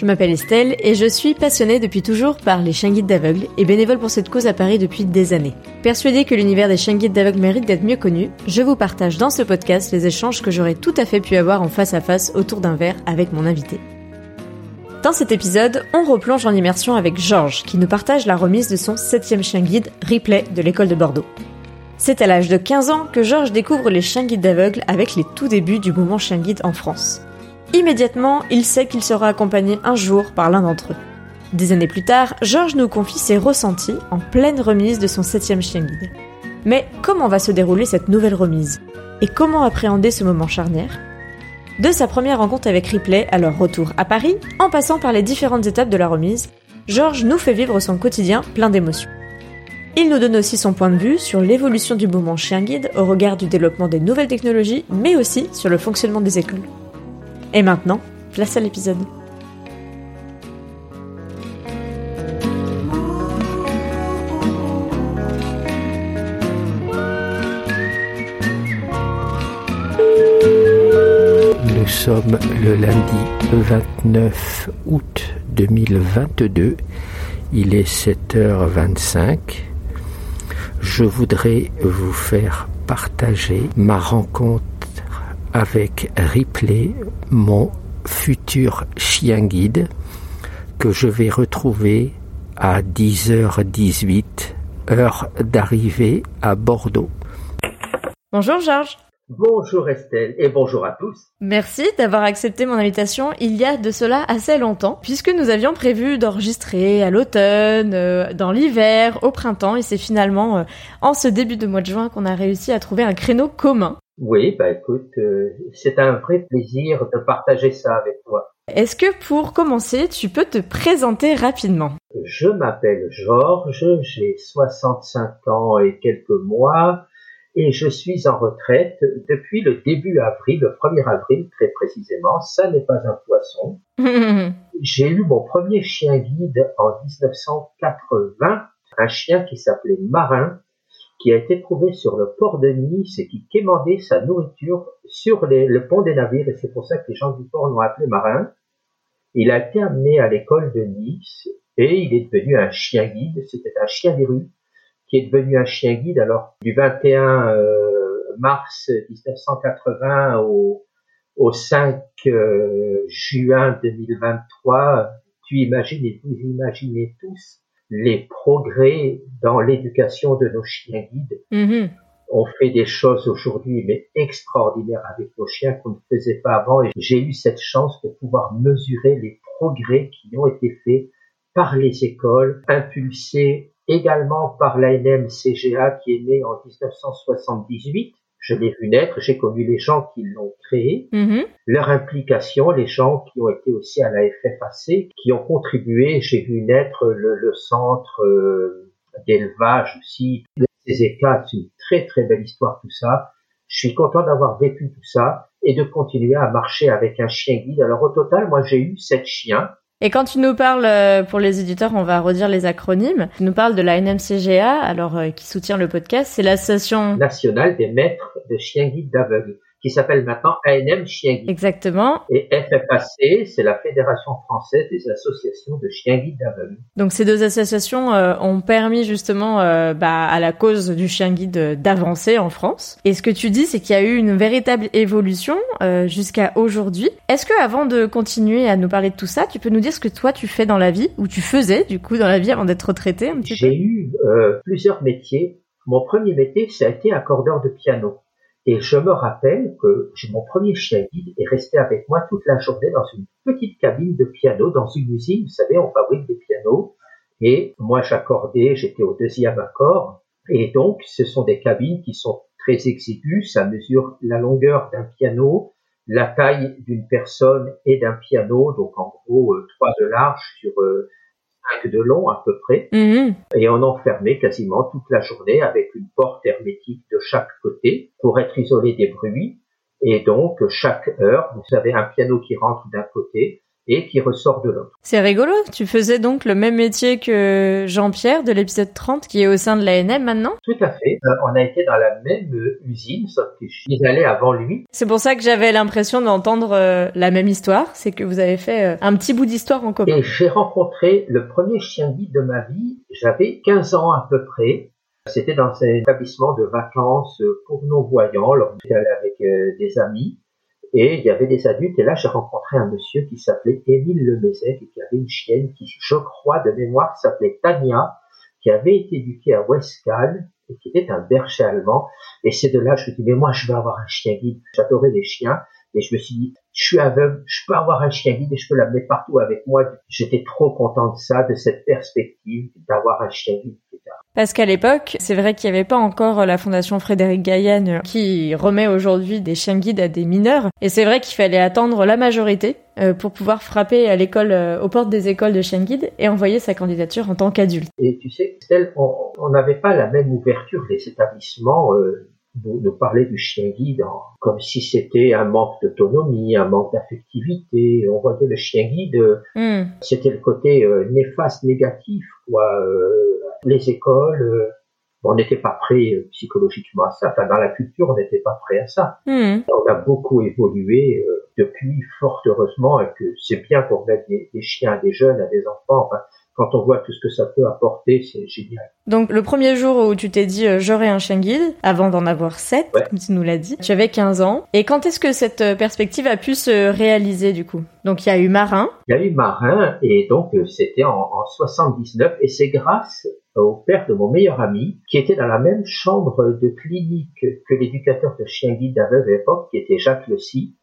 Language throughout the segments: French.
Je m'appelle Estelle et je suis passionnée depuis toujours par les chiens guides d'aveugles et bénévole pour cette cause à Paris depuis des années. Persuadée que l'univers des chiens guides d'aveugles mérite d'être mieux connu, je vous partage dans ce podcast les échanges que j'aurais tout à fait pu avoir en face à face autour d'un verre avec mon invité. Dans cet épisode, on replonge en immersion avec Georges qui nous partage la remise de son septième chien guide, Replay, de l'école de Bordeaux. C'est à l'âge de 15 ans que Georges découvre les chiens guides d'aveugles avec les tout débuts du mouvement chien guide en France. Immédiatement, il sait qu'il sera accompagné un jour par l'un d'entre eux. Des années plus tard, Georges nous confie ses ressentis en pleine remise de son septième chien guide. Mais comment va se dérouler cette nouvelle remise? Et comment appréhender ce moment charnière? De sa première rencontre avec Ripley à leur retour à Paris, en passant par les différentes étapes de la remise, Georges nous fait vivre son quotidien plein d'émotions. Il nous donne aussi son point de vue sur l'évolution du mouvement chien guide au regard du développement des nouvelles technologies, mais aussi sur le fonctionnement des écoles. Et maintenant, place à l'épisode. Nous sommes le lundi 29 août 2022. Il est 7h25. Je voudrais vous faire partager ma rencontre avec Ripley, mon futur chien guide, que je vais retrouver à 10h18, heure d'arrivée à Bordeaux. Bonjour Georges. Bonjour Estelle et bonjour à tous. Merci d'avoir accepté mon invitation il y a de cela assez longtemps, puisque nous avions prévu d'enregistrer à l'automne, euh, dans l'hiver, au printemps, et c'est finalement euh, en ce début de mois de juin qu'on a réussi à trouver un créneau commun. Oui, bah écoute, euh, c'est un vrai plaisir de partager ça avec toi. Est-ce que pour commencer, tu peux te présenter rapidement? Je m'appelle Georges, j'ai 65 ans et quelques mois et je suis en retraite depuis le début avril, le 1er avril très précisément. Ça n'est pas un poisson. j'ai eu mon premier chien guide en 1980, un chien qui s'appelait Marin qui a été trouvé sur le port de Nice et qui quémandait sa nourriture sur le pont des navires, et c'est pour ça que les gens du port l'ont appelé marin. Il a été amené à l'école de Nice et il est devenu un chien guide, c'était un chien des rues, qui est devenu un chien guide alors du 21 euh, mars 1980 au, au 5 euh, juin 2023. Tu imagines, vous imaginez tous les progrès dans l'éducation de nos chiens guides. Mm-hmm. On fait des choses aujourd'hui, mais extraordinaires avec nos chiens qu'on ne faisait pas avant. Et j'ai eu cette chance de pouvoir mesurer les progrès qui ont été faits par les écoles, impulsés également par l'ANM CGA qui est né en 1978 je l'ai vu naître, j'ai connu les gens qui l'ont créé, mm-hmm. leur implication, les gens qui ont été aussi à la FFAC, qui ont contribué, j'ai vu naître le, centre euh, d'élevage aussi, ces éclats, c'est une très très belle histoire tout ça. Je suis content d'avoir vécu tout ça et de continuer à marcher avec un chien guide. Alors au total, moi j'ai eu sept chiens. Et quand tu nous parles, euh, pour les éditeurs, on va redire les acronymes. Tu nous parles de la NMCGA, alors euh, qui soutient le podcast, c'est l'association nationale des maîtres de chiens guides d'aveugles qui s'appelle maintenant ANM Chien Guide. Exactement. Et FFAC, c'est la Fédération française des associations de chiens guides d'aveugles. Donc ces deux associations euh, ont permis justement euh, bah, à la cause du chien guide d'avancer en France. Et ce que tu dis, c'est qu'il y a eu une véritable évolution euh, jusqu'à aujourd'hui. Est-ce que avant de continuer à nous parler de tout ça, tu peux nous dire ce que toi tu fais dans la vie ou tu faisais du coup dans la vie avant d'être retraité J'ai eu plusieurs métiers. Mon premier métier, ça a été accordeur de piano. Et je me rappelle que mon premier chien guide est resté avec moi toute la journée dans une petite cabine de piano dans une usine. Vous savez, on fabrique des pianos. Et moi, j'accordais, j'étais au deuxième accord. Et donc, ce sont des cabines qui sont très exiguës. Ça mesure la longueur d'un piano, la taille d'une personne et d'un piano, donc en gros euh, trois de large sur euh, de long à peu près, Mhm. et on enfermait quasiment toute la journée avec une porte hermétique de chaque côté pour être isolé des bruits. Et donc chaque heure, vous avez un piano qui rentre d'un côté et qui ressort de l'autre. C'est rigolo. Tu faisais donc le même métier que Jean-Pierre de l'épisode 30 qui est au sein de l'ANM maintenant? Tout à fait. Euh, on a été dans la même euh, usine, sauf que je suis allé avant lui. C'est pour ça que j'avais l'impression d'entendre euh, la même histoire. C'est que vous avez fait euh, un petit bout d'histoire en commun. Et j'ai rencontré le premier chien guide de ma vie. J'avais 15 ans à peu près. C'était dans un établissement de vacances pour non-voyants. Alors, j'étais allé avec euh, des amis. Et il y avait des adultes. Et là, j'ai rencontré un monsieur qui s'appelait Émile Lemezec et qui avait une chienne qui, je crois, de mémoire, s'appelait Tania, qui avait été éduquée à Westcal et qui était un berger allemand. Et c'est de là, je me dis, mais moi, je veux avoir un chien guide. J'adorais les chiens. Et je me suis dit, je suis aveugle, je peux avoir un chien guide et je peux l'amener partout avec moi. J'étais trop content de ça, de cette perspective d'avoir un chien guide. Parce qu'à l'époque, c'est vrai qu'il n'y avait pas encore la fondation Frédéric Gaillan euh, qui remet aujourd'hui des chiens guides à des mineurs. Et c'est vrai qu'il fallait attendre la majorité euh, pour pouvoir frapper à l'école, euh, aux portes des écoles de chiens guides et envoyer sa candidature en tant qu'adulte. Et tu sais, on on n'avait pas la même ouverture des établissements. Euh, nous, nous parlaient du chien guide en- comme si c'était un manque d'autonomie, un manque d'affectivité. On voyait le chien guide, euh, Hmm. c'était le côté euh, néfaste, négatif, quoi. Euh, les écoles, euh, on n'était pas prêt euh, psychologiquement à ça. Enfin, dans la culture, on n'était pas prêt à ça. Hmm. On a beaucoup évolué euh, depuis, fort heureusement, et que c'est bien pour mettre des, des chiens à des jeunes, à des enfants. Enfin, quand on voit tout ce que ça peut apporter, c'est génial. Donc le premier jour où tu t'es dit euh, j'aurai un chien guide, avant d'en avoir 7, Ouais. comme tu nous l'as dit, tu avais 15 ans. Et quand est-ce que cette euh, perspective a pu se réaliser du coup? Donc il y a eu Marin. Il y a eu Marin, et donc euh, c'était en, en 79, et c'est grâce au père de mon meilleur ami, qui était dans la même chambre de clinique que l'éducateur de chien guide aveugles à l'époque, qui était Jacques Le Sy.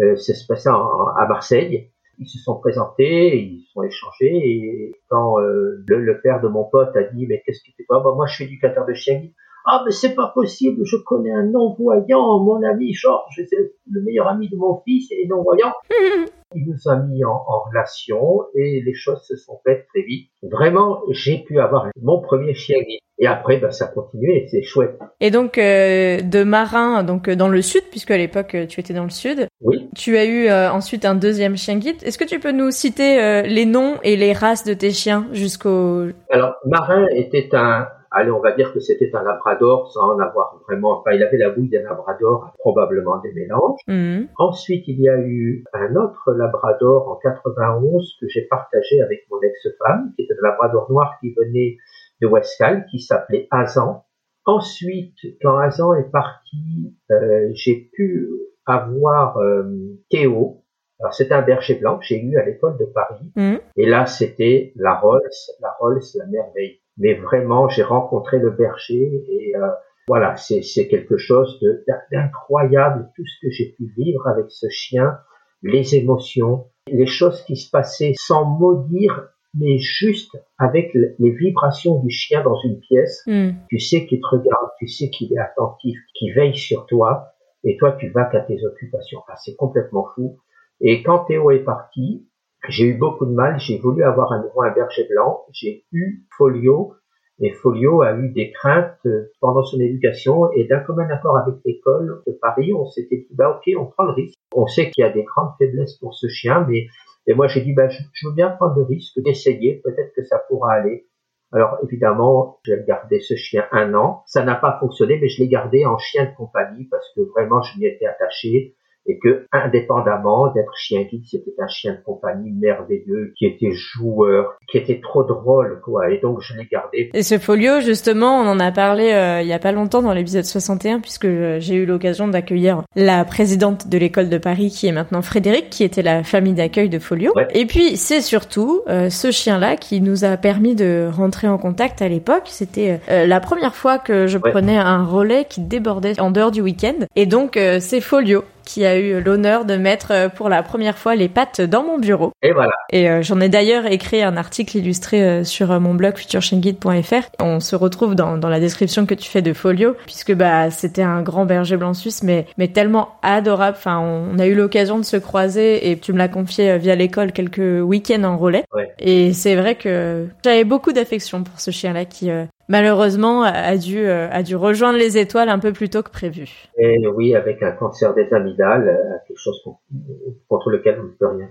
Euh, ça se passait en- en- à Marseille. Ils se sont présentés, ils se sont échangés, et quand euh, le, le père de mon pote a dit, mais qu'est-ce que tu fais? Ah, bah, Moi, je suis éducateur de chien guide. Ah, mais c'est pas possible, je connais un non-voyant, mon ami Georges, c'est le meilleur ami de mon fils, et est non-voyant. Il nous a mis en, en relation et les choses se sont faites très vite. Vraiment, j'ai pu avoir mon premier chien guide. Et après, ben, ça a continué, c'est chouette. Et donc euh, de Marin, donc euh, dans le sud, puisque à l'époque euh, tu étais dans le sud, Oui. tu as eu euh, ensuite un deuxième chien guide. Est-ce que tu peux nous citer euh, les noms et les races de tes chiens jusqu'au... Alors, Marin était un, allez, on va dire que c'était un labrador sans en avoir vraiment, enfin, il avait la bouille d'un labrador, probablement des mélanges. Hmm. Ensuite, il y a eu un autre labrador en 91 que j'ai partagé avec mon ex-femme, qui était un labrador noir qui venait de Westcal, qui s'appelait Azan. Ensuite, quand Azan est parti, euh, j'ai pu avoir euh, Théo. Alors, c'était un berger blanc que j'ai eu à l'école de Paris. Hmm. Et là, c'était la Rolls, la Rolls, la merveille. Mais vraiment, j'ai rencontré le berger et euh, voilà, c'est c'est quelque chose d'incroyable, tout ce que j'ai pu vivre avec ce chien, les émotions, les choses qui se passaient sans mot dire, mais juste avec le- les vibrations du chien dans une pièce. Hmm. Tu sais qu'il te regarde, tu sais qu'il est attentif, qu'il veille sur toi, et toi, tu vas qu'à tes occupations. Enfin, c'est complètement fou. Et quand Théo est parti, j'ai eu beaucoup de mal, j'ai voulu avoir à nouveau un berger blanc, j'ai eu Folio, et Folio a eu des craintes euh, pendant son éducation, et d'un commun accord avec l'école de Paris, on s'était dit, bah ok, on prend le risque. On sait qu'il y a des grandes faiblesses pour ce chien, mais et moi j'ai dit, bah, je, je veux bien prendre le risque d'essayer, peut-être que ça pourra aller. Alors évidemment, j'ai gardé ce chien un an. Ça n'a pas fonctionné, mais je l'ai gardé en chien de compagnie parce que vraiment je m'y étais attaché et que indépendamment d'être chien guide, c'était un chien de compagnie merveilleux qui était joueur, qui était trop drôle quoi. Et donc je l'ai gardé. Et ce folio, justement, on en a parlé euh, il y a pas longtemps dans l'épisode 61, puisque euh, j'ai eu l'occasion d'accueillir la présidente de l'école de Paris, qui est maintenant Frédéric, qui était la famille d'accueil de Folio. Ouais. Et puis, c'est surtout euh, ce chien-là qui nous a permis de rentrer en contact à l'époque. C'était euh, la première fois que je Ouais. prenais un relais qui débordait en dehors du week-end. Et donc, euh, c'est Folio qui a eu l'honneur de mettre euh, pour la première fois les pattes dans mon bureau. Et voilà. Et euh, j'en ai d'ailleurs écrit un article illustré euh, sur mon blog futureshengid.fr. On se retrouve dans, dans la description que tu fais de Folio, puisque bah c'était un grand berger blanc suisse, mais mais tellement adorable. Enfin, on, a eu l'occasion de se croiser et tu me l'as confié via l'école quelques week-ends en relais. Ouais. Et c'est vrai que j'avais beaucoup d'affection pour ce chien-là qui malheureusement a dû a dû rejoindre les étoiles un peu plus tôt que prévu. Et oui, avec un cancer des amygdales, quelque chose contre lequel on ne peut rien.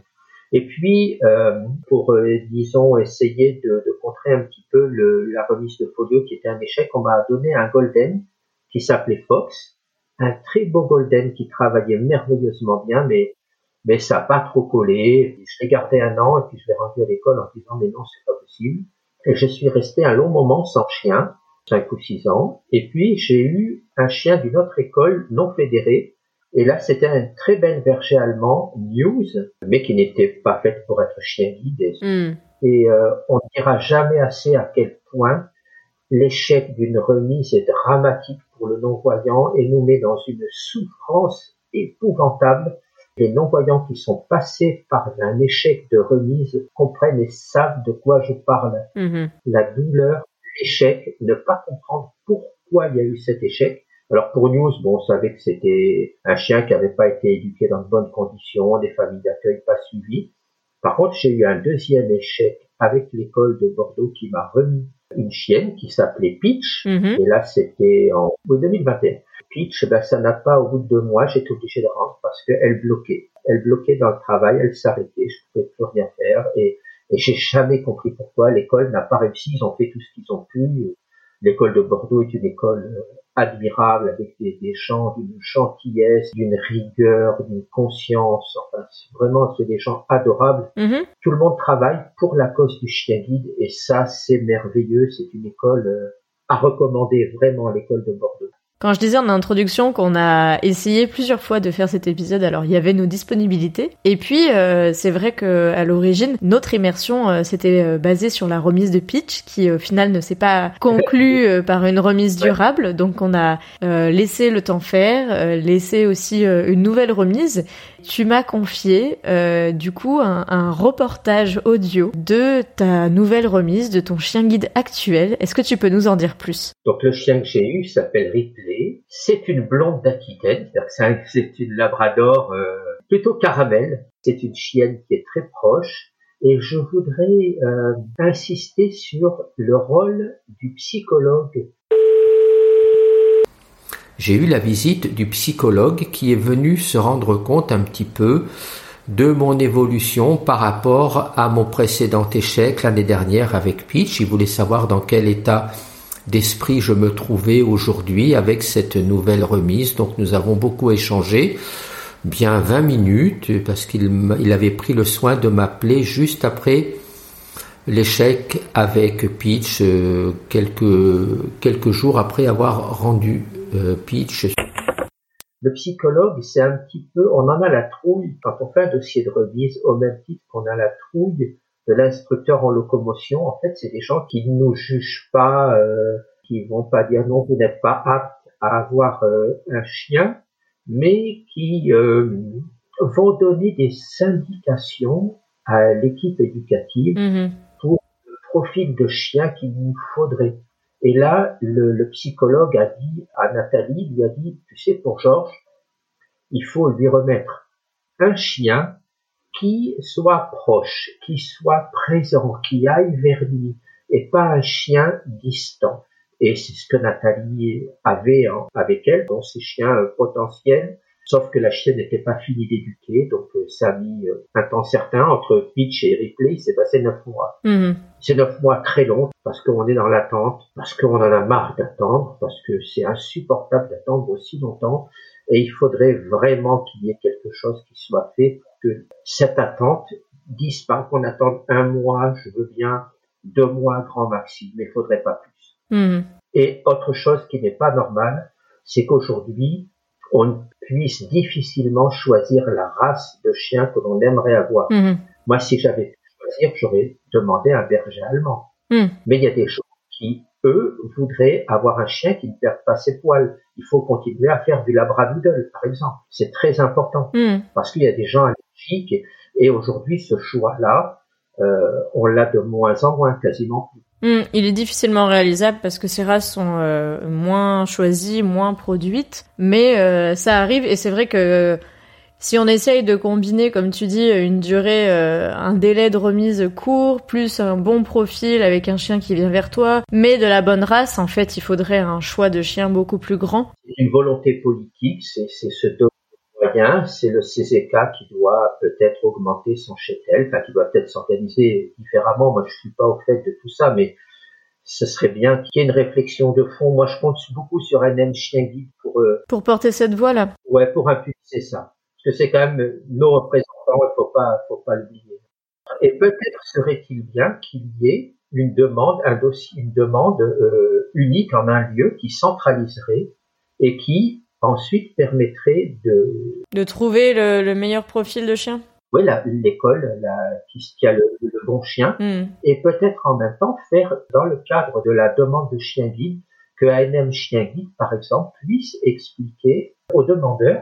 Et puis, euh, pour, euh, disons, essayer de, contrer un petit peu la remise de folio qui était un échec, on m'a donné un golden qui s'appelait Fox, un très beau golden qui travaillait merveilleusement bien, mais mais ça n'a pas trop collé. Je l'ai gardé un an et puis je l'ai rendu à l'école en disant mais non, c'est pas possible. Et je suis resté un long moment sans chien, cinq ou six ans. Et puis j'ai eu un chien d'une autre école non fédérée et là, c'était un très bel berger allemand, News, mais qui n'était pas fait pour être chien guide. Mm. Et euh, on ne dira jamais assez à quel point l'échec d'une remise est dramatique pour le non-voyant et nous met dans une souffrance épouvantable. Les non-voyants qui sont passés par un échec de remise comprennent et savent de quoi je parle. Mm-hmm. La douleur, l'échec, ne pas comprendre pourquoi il y a eu cet échec alors pour News, bon, on savait que c'était un chien qui n'avait pas été éduqué dans de bonnes conditions, des familles d'accueil pas suivies. Par contre, j'ai eu un deuxième échec avec l'école de Bordeaux qui m'a remis une chienne qui s'appelait Peach. Mhm. Et là, c'était en 2021. Peach, ben, ça n'a pas, au bout de deux mois, j'étais obligé de rendre parce qu'elle bloquait. Elle bloquait dans le travail, elle s'arrêtait, je pouvais plus rien faire. Et, et j'ai jamais compris pourquoi l'école n'a pas réussi. Ils ont fait tout ce qu'ils ont pu. L'école de Bordeaux est une école euh, admirable avec des, des gens d'une gentillesse, d'une rigueur, d'une conscience. Enfin, vraiment, c'est des gens adorables. Mm-hmm. Tout le monde travaille pour la cause du chien guide et ça, c'est merveilleux. C'est une école euh, à recommander vraiment l'école de Bordeaux. Quand je disais en introduction qu'on a essayé plusieurs fois de faire cet épisode, alors il y avait nos disponibilités. Et puis euh, c'est vrai que à l'origine, notre immersion euh, s'était euh, basée sur la remise de pitch, qui au final ne s'est pas conclue par une remise durable. Donc on a laissé le temps faire, laissé aussi une nouvelle remise. Tu m'as confié du coup un, un reportage audio de ta nouvelle remise, de ton chien guide actuel. Est-ce que tu peux nous en dire plus? Donc le chien que j'ai eu s'appelle Ripley c'est une blonde d'Aquitaine, c'est une labrador euh, plutôt caramel. C'est une chienne qui est très proche. Et je voudrais euh, insister sur le rôle du psychologue. J'ai eu la visite du psychologue qui est venu se rendre compte un petit peu de mon évolution par rapport à mon précédent échec l'année dernière avec Peach. Il voulait savoir dans quel état d'esprit je me trouvais aujourd'hui avec cette nouvelle remise. Donc nous avons beaucoup échangé, bien 20 minutes, parce qu'il il avait pris le soin de m'appeler juste après l'échec avec Peach, euh, quelques jours après avoir rendu euh, Peach. Le psychologue, c'est un petit peu, on en a la trouille quand on fait un dossier de remise, au même titre qu'on a la trouille de l'instructeur en locomotion, en fait, c'est des gens qui ne nous jugent pas, euh, qui vont pas dire non, vous n'êtes pas apte à avoir euh, un chien, mais qui euh, vont donner des indications à l'équipe éducative mm-hmm. pour le profil de chien qu'il nous faudrait. Et là, le, psychologue a dit à Nathalie, lui a dit, tu sais, pour Georges, il faut lui remettre un chien qui soit proche, qui soit présent, qui aille vers lui, et pas un chien distant. Et c'est ce que Nathalie avait hein, avec elle, dans ses chiens euh, potentiels, sauf que la chienne n'était pas finie d'éduquer, donc euh, ça a mis euh, un temps certain entre Pitch et Ripley, il s'est passé neuf mois. Mm-hmm. C'est neuf mois très longs, parce qu'on est dans l'attente, parce qu'on en a marre d'attendre, parce que c'est insupportable d'attendre aussi longtemps, et il faudrait vraiment qu'il y ait quelque chose qui soit fait pour que cette attente pas qu'on attende un mois, je veux bien deux mois grand maximum, mais il faudrait pas plus. Mm. Et autre chose qui n'est pas normale, c'est qu'aujourd'hui, on puisse difficilement choisir la race de chien que l'on aimerait avoir. Mm. Moi, si j'avais pu choisir, j'aurais demandé un berger allemand. Mm. Mais il y a des gens qui eux voudraient avoir un chien qui ne perde pas ses poils. Il faut continuer à faire du labradoodle, par exemple. C'est très important Hmm. parce qu'il y a des gens allergiques et, et aujourd'hui ce choix-là, on l'a de moins en moins, quasiment plus. Hmm, Il est difficilement réalisable parce que ces races sont euh, moins choisies, moins produites, mais euh, ça arrive et c'est vrai que si on essaye de combiner, comme tu dis, une durée, euh, un délai de remise court, plus un bon profil avec un chien qui vient vers toi, mais de la bonne race, en fait, il faudrait un choix de chien beaucoup plus grand. C'est une volonté politique, c'est c'est c'est le CZK qui doit peut-être augmenter son chétel, enfin qui doit peut-être s'organiser différemment. Moi, je suis pas au fait de tout ça, mais ce serait bien qu'il y ait une réflexion de fond. Moi, je compte beaucoup sur un M chien guide pour, euh, Pour porter cette voie-là. ouais, pour impulser ça, parce que c'est quand même nos représentants. Il faut pas, faut pas l'oublier. Et peut-être serait-il bien qu'il y ait une demande, un dossier, une demande euh, unique en un lieu qui centraliserait et qui ensuite permettrait de, De trouver le, le meilleur profil de chien. oui, l'école, qui, a le, le bon chien, Hmm. et peut-être en même temps faire, dans le cadre de la demande de chien guide, que ANM Chien Guide, par exemple, puisse expliquer au demandeur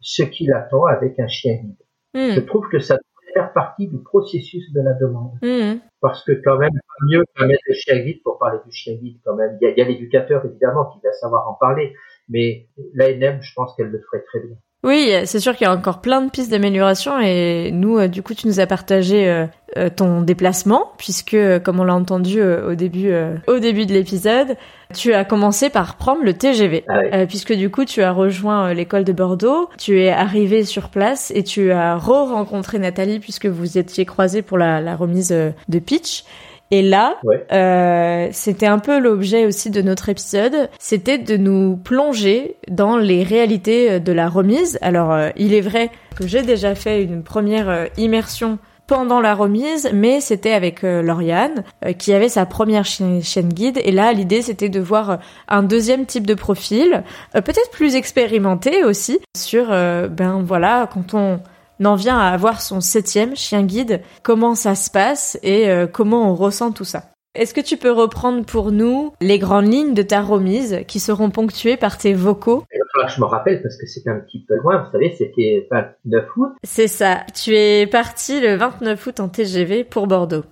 ce qu'il attend avec un chien guide. Hmm. Je trouve que ça devrait faire partie du processus de la demande. Hmm. Parce que quand même, mieux qu'un maître de chien guide pour parler du chien guide quand même. Il y a, il y a l'éducateur évidemment qui va savoir en parler, mais l'ANM, je pense qu'elle le ferait très bien. Oui, c'est sûr qu'il y a encore plein de pistes d'amélioration et nous, euh, du coup, tu nous as partagé euh, euh, ton déplacement puisque, comme on l'a entendu au début, au début de l'épisode, tu as commencé par prendre le TGV Ah puisque du coup, tu as rejoint l'école de Bordeaux, tu es arrivé sur place et tu as re-rencontré Nathalie puisque vous étiez croisés pour la, la remise de pitch. Et là, Ouais. euh, c'était un peu l'objet aussi de notre épisode, c'était de nous plonger dans les réalités de la remise. Alors, euh, il est vrai que j'ai déjà fait une première euh, immersion pendant la remise, mais c'était avec euh, Lauriane, euh, qui avait sa première chaîne guide. Et là, l'idée, c'était de voir euh, un deuxième type de profil, euh, peut-être plus expérimenté aussi, sur, euh, ben voilà, quand on en vient à avoir son septième chien guide, comment ça se passe et euh, comment on ressent tout ça? Est-ce que tu peux reprendre pour nous les grandes lignes de ta remise qui seront ponctuées par tes vocaux? Il va falloir que je m'en rappelle parce que c'était un petit peu loin. Vous savez, c'était 29 août. C'est ça, tu es parti le 29 août en TGV pour Bordeaux.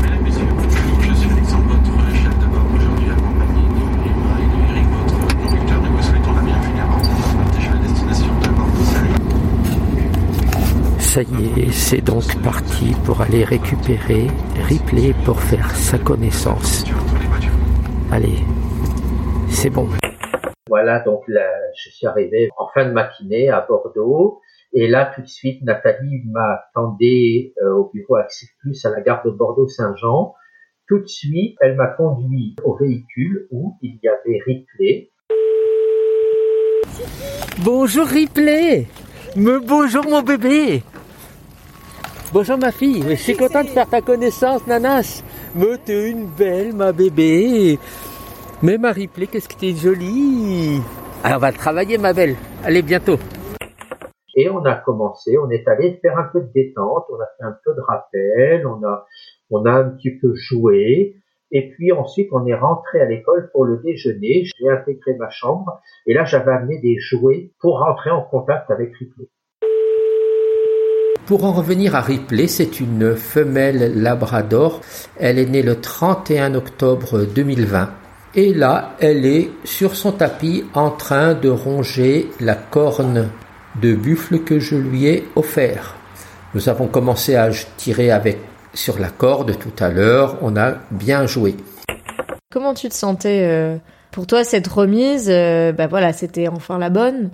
Mesdames, Messieurs, bonjour, je suis Alexandre, votre chef de bord aujourd'hui accompagné de Libra et de Eric, votre conducteur. Nous vous souhaitons la bienvenue à bord de notre voltige à destination de Bordeaux. Salut. Ça y est, c'est donc parti pour aller récupérer Ripley pour faire sa connaissance. Allez, c'est bon. Voilà, donc là, je suis arrivé en fin de matinée à Bordeaux. Et là, tout de suite, Nathalie m'attendait euh, au bureau Accès Plus à la gare de Bordeaux-Saint-Jean. Tout de suite, elle m'a conduit au véhicule où il y avait Ripley. Bonjour Ripley Me bonjour mon bébé Bonjour ma fille, je suis content de faire ta connaissance Nanas Me t'es une belle ma bébé Mais ma Ripley, qu'est-ce que t'es jolie Alors on va travailler ma belle, allez bientôt Et on a commencé, on est allé faire un peu de détente, on a fait un peu de rappel, on a, on a un petit peu joué. Et puis ensuite, on est rentré à l'école pour le déjeuner. J'ai intégré ma chambre. Et là, j'avais amené des jouets pour rentrer en contact avec Ripley. Pour en revenir à Ripley, c'est une femelle labrador. Elle est née le 31 octobre 2020. Et là, elle est sur son tapis en train de ronger la corne de buffle que je lui ai offert. Nous avons commencé à tirer avec sur la corde tout à l'heure. On a bien joué. Comment tu te sentais euh, Pour toi, cette remise, euh, bah voilà, c'était enfin la bonne?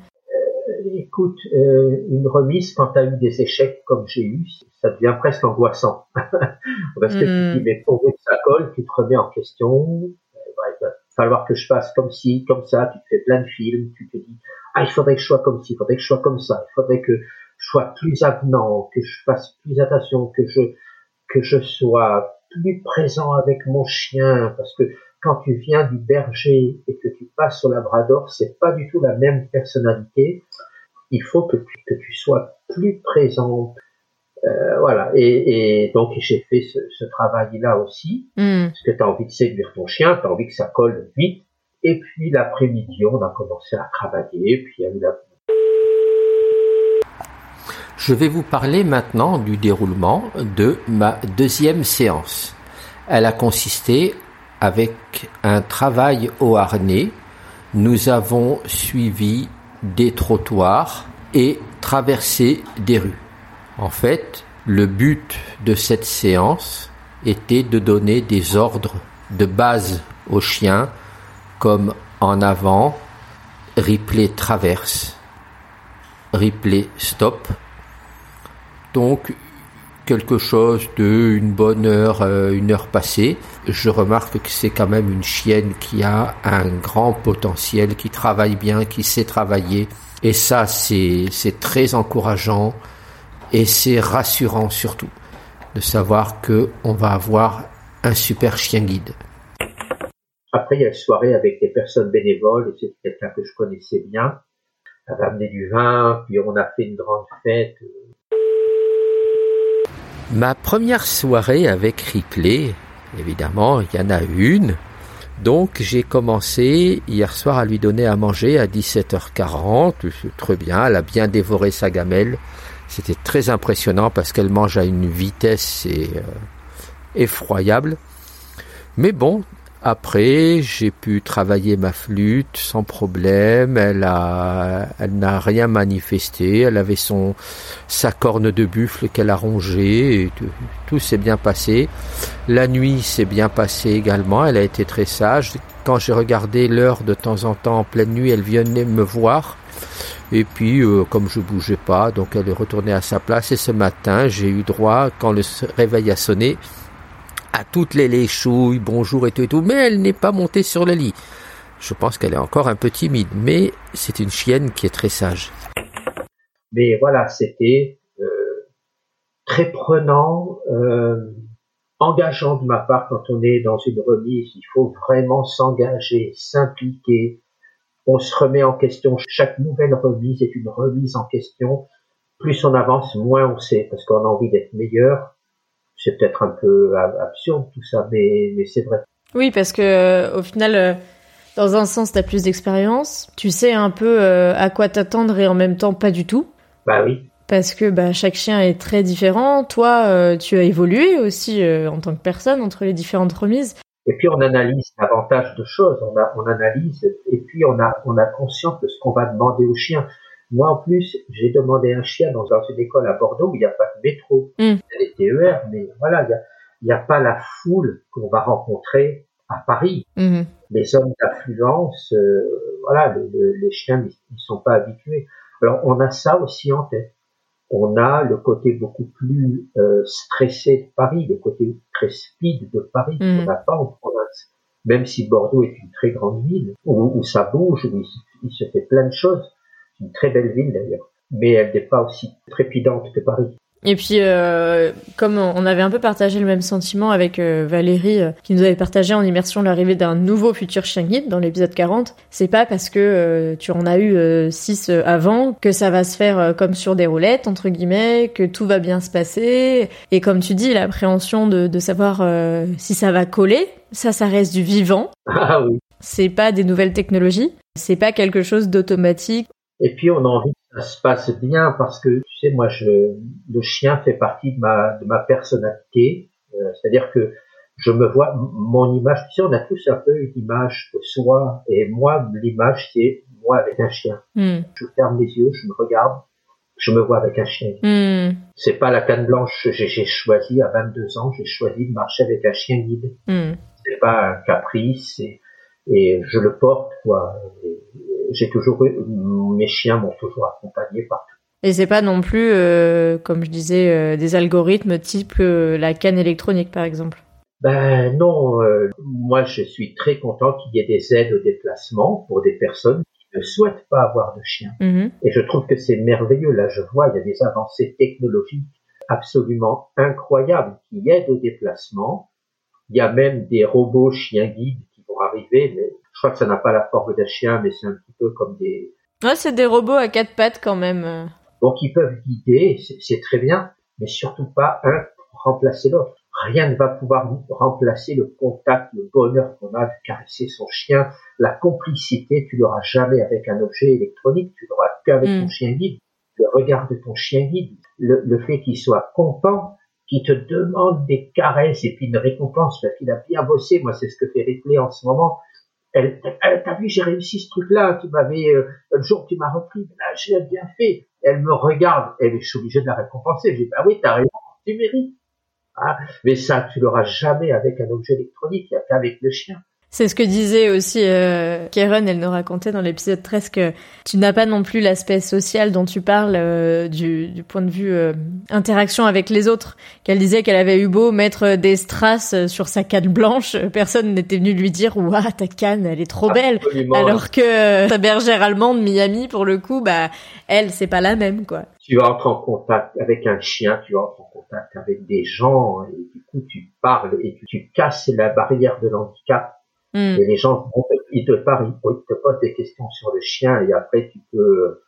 Écoute, euh, une remise quand tu as eu des échecs comme j'ai eu, ça devient presque angoissant. Parce que Mm. tu dis, mais pourvu que ça colle, tu te remets en question. Euh, bref, il va falloir que je fasse comme ci, comme ça. Tu te fais plein de films, tu te dis, ah, il faudrait que je sois comme ci, il faudrait que je sois comme ça, il faudrait que je sois plus avenant, que je fasse plus attention, que je, que je sois plus présent avec mon chien. Parce que quand tu viens du berger et que tu passes au labrador, c'est pas du tout la même personnalité il faut que tu, que tu sois plus présent. Euh, voilà. Et, et donc j'ai fait ce, ce travail-là aussi, Hmm. parce que tu as envie de séduire ton chien, tu as envie que ça colle vite. Et puis l'après-midi, on a commencé à travailler, puis il y a eu la Je vais vous parler maintenant du déroulement de ma deuxième séance. Elle a consisté avec un travail au harnais. Nous avons suivi des trottoirs et traversé des rues. En fait, le but de cette séance était de donner des ordres de base au chien comme en avant, Ripley traverse, Ripley stop, donc quelque chose de une bonne heure, euh, une heure passée. Je remarque que c'est quand même une chienne qui a un grand potentiel, qui travaille bien, qui sait travailler. Et ça, c'est c'est très encourageant et c'est rassurant surtout de savoir que on va avoir un super chien guide. Après, il y a une soirée avec des personnes bénévoles, et c'est quelqu'un que je connaissais bien. Elle avait amené du vin, puis on a fait une grande fête. Ma première soirée avec Ripley, évidemment, il y en a une. Donc j'ai commencé hier soir à lui donner à manger à 17h40. C'est Très bien, elle a bien dévoré sa gamelle. C'était très impressionnant parce qu'elle mange à une vitesse euh, effroyable. Mais bon, après, j'ai pu travailler ma flûte sans problème. Elle a, elle n'a rien manifesté. Elle avait son, sa corne de buffle qu'elle a rongée. Tout, tout s'est bien passé. La nuit s'est bien passée également. Elle a été très sage. Quand j'ai regardé l'heure de temps en temps en pleine nuit, elle venait me voir. Et puis, euh, comme je bougeais pas, donc elle est retournée à sa place. Et ce matin, j'ai eu droit, quand le réveil a sonné, toutes les léchouilles, bonjour et tout et tout, mais elle n'est pas montée sur le lit. Je pense qu'elle est encore un peu timide, mais c'est une chienne qui est très sage. Mais voilà, c'était euh, très prenant, euh, engageant de ma part quand on est dans une remise. Il faut vraiment s'engager, s'impliquer. On se remet en question. Chaque nouvelle remise est une remise en question. Plus on avance, moins on sait, parce qu'on a envie d'être meilleur. C'est peut-être un peu absurde tout ça, mais, mais c'est vrai. Oui, parce que euh, au final, euh, dans un sens, t'as plus d'expérience. Tu sais un peu euh, à quoi t'attendre et en même temps pas du tout. Bah oui, Parce que bah, chaque chien est très différent. Toi, tu as évolué aussi en tant que personne entre les différentes remises. Et puis on analyse davantage de choses, on, a, on analyse, et puis on a, on a conscience de ce qu'on va demander au chien. Moi en plus, j'ai demandé un chien dans, dans une école à Bordeaux où il n'y a pas de métro, Mm. il y a des TER, mais voilà, il n'y a, pas la foule qu'on va rencontrer à Paris. Mhm. Les hommes d'affluence, euh, voilà, le- le- les chiens ne sont pas habitués. Alors on a ça aussi en tête. On a le côté beaucoup plus euh, stressé de Paris, le côté très speed de Paris Mm. qu'on n'a pas en province. Même si Bordeaux est une très grande ville où, où ça bouge, où il, il se fait plein de choses. Une très belle ville d'ailleurs, mais elle n'est pas aussi trépidante que Paris. Et puis, euh, comme on avait un peu partagé le même sentiment avec euh, Valérie, euh, qui nous avait partagé en immersion l'arrivée d'un nouveau futur chien guide dans l'épisode 40, c'est pas parce que euh, tu en as eu 6 avant que ça va se faire comme sur des roulettes, entre guillemets, que tout va bien se passer. Et comme tu dis, l'appréhension de, de savoir si ça va coller, ça, ça reste du vivant. Ah oui. C'est pas des nouvelles technologies. C'est pas quelque chose d'automatique. Et puis on a envie que ça se passe bien parce que tu sais moi je le chien fait partie de ma de ma personnalité, Euh, c'est-à-dire que je me vois mon image. Tu sais on a tous un peu une image de soi et moi l'image c'est moi avec un chien. Hmm. Je ferme les yeux, je me regarde, je me vois avec un chien. Hmm. C'est pas la canne blanche. J'ai j'ai choisi à 22 ans, j'ai choisi de marcher avec un chien guide. Hmm. C'est pas un caprice et, et je le porte quoi. Et J'ai toujours eu, mes chiens m'ont toujours accompagné partout. Et c'est pas non plus, euh, comme je disais, euh, des algorithmes type euh, la canne électronique, par exemple. Ben non, moi je suis très content qu'il y ait des aides au déplacement pour des personnes qui ne souhaitent pas avoir de chien. Mhm. Et je trouve que c'est merveilleux. Là, je vois, il y a des avancées technologiques absolument incroyables qui aident au déplacement. Il y a même des robots chiens guides qui vont arriver, mais je crois que ça n'a pas la forme d'un chien, mais c'est un petit peu comme des... Ouais, c'est des robots à quatre pattes quand même. Donc ils peuvent guider, c'est c'est très bien. mais surtout pas un remplacer l'autre. Rien ne va pouvoir remplacer le contact, le bonheur qu'on a de caresser son chien, la complicité, tu l'auras jamais avec un objet électronique, tu l'auras qu'avec ton mm. chien guide. Le regard de ton chien guide, le, le fait qu'il soit content, qu'il te demande des caresses et puis une récompense parce qu'il a bien bossé. Moi, c'est ce que fait Ripley en ce moment. Elle, t'as vu, j'ai réussi ce truc-là. Tu m'avais, euh, le jour tu m'as repris, là, j'ai bien fait. Elle me regarde. Elle, je suis obligé de la récompenser. Je dis, bah oui, t'as raison, tu mérites. Ah, mais ça, tu l'auras jamais avec un objet électronique, il n'y a qu'avec le chien. C'est ce que disait aussi euh, Karen, elle nous racontait dans l'épisode 13 que tu n'as pas non plus l'aspect social dont tu parles euh, du, du, point de vue euh, interaction avec les autres. Qu'elle disait qu'elle avait eu beau mettre des strass sur sa canne blanche, personne n'était venu lui dire « Ouah, ta canne, elle est trop belle !» Alors que ta bergère allemande, Miami, pour le coup, bah elle, c'est pas la même, quoi. Tu entres en contact avec un chien, tu entres en contact avec des gens, et du coup tu parles et tu casses la barrière de l'handicap Hmm. Et les gens, ils te parlent, ils te posent des questions sur le chien et après tu peux,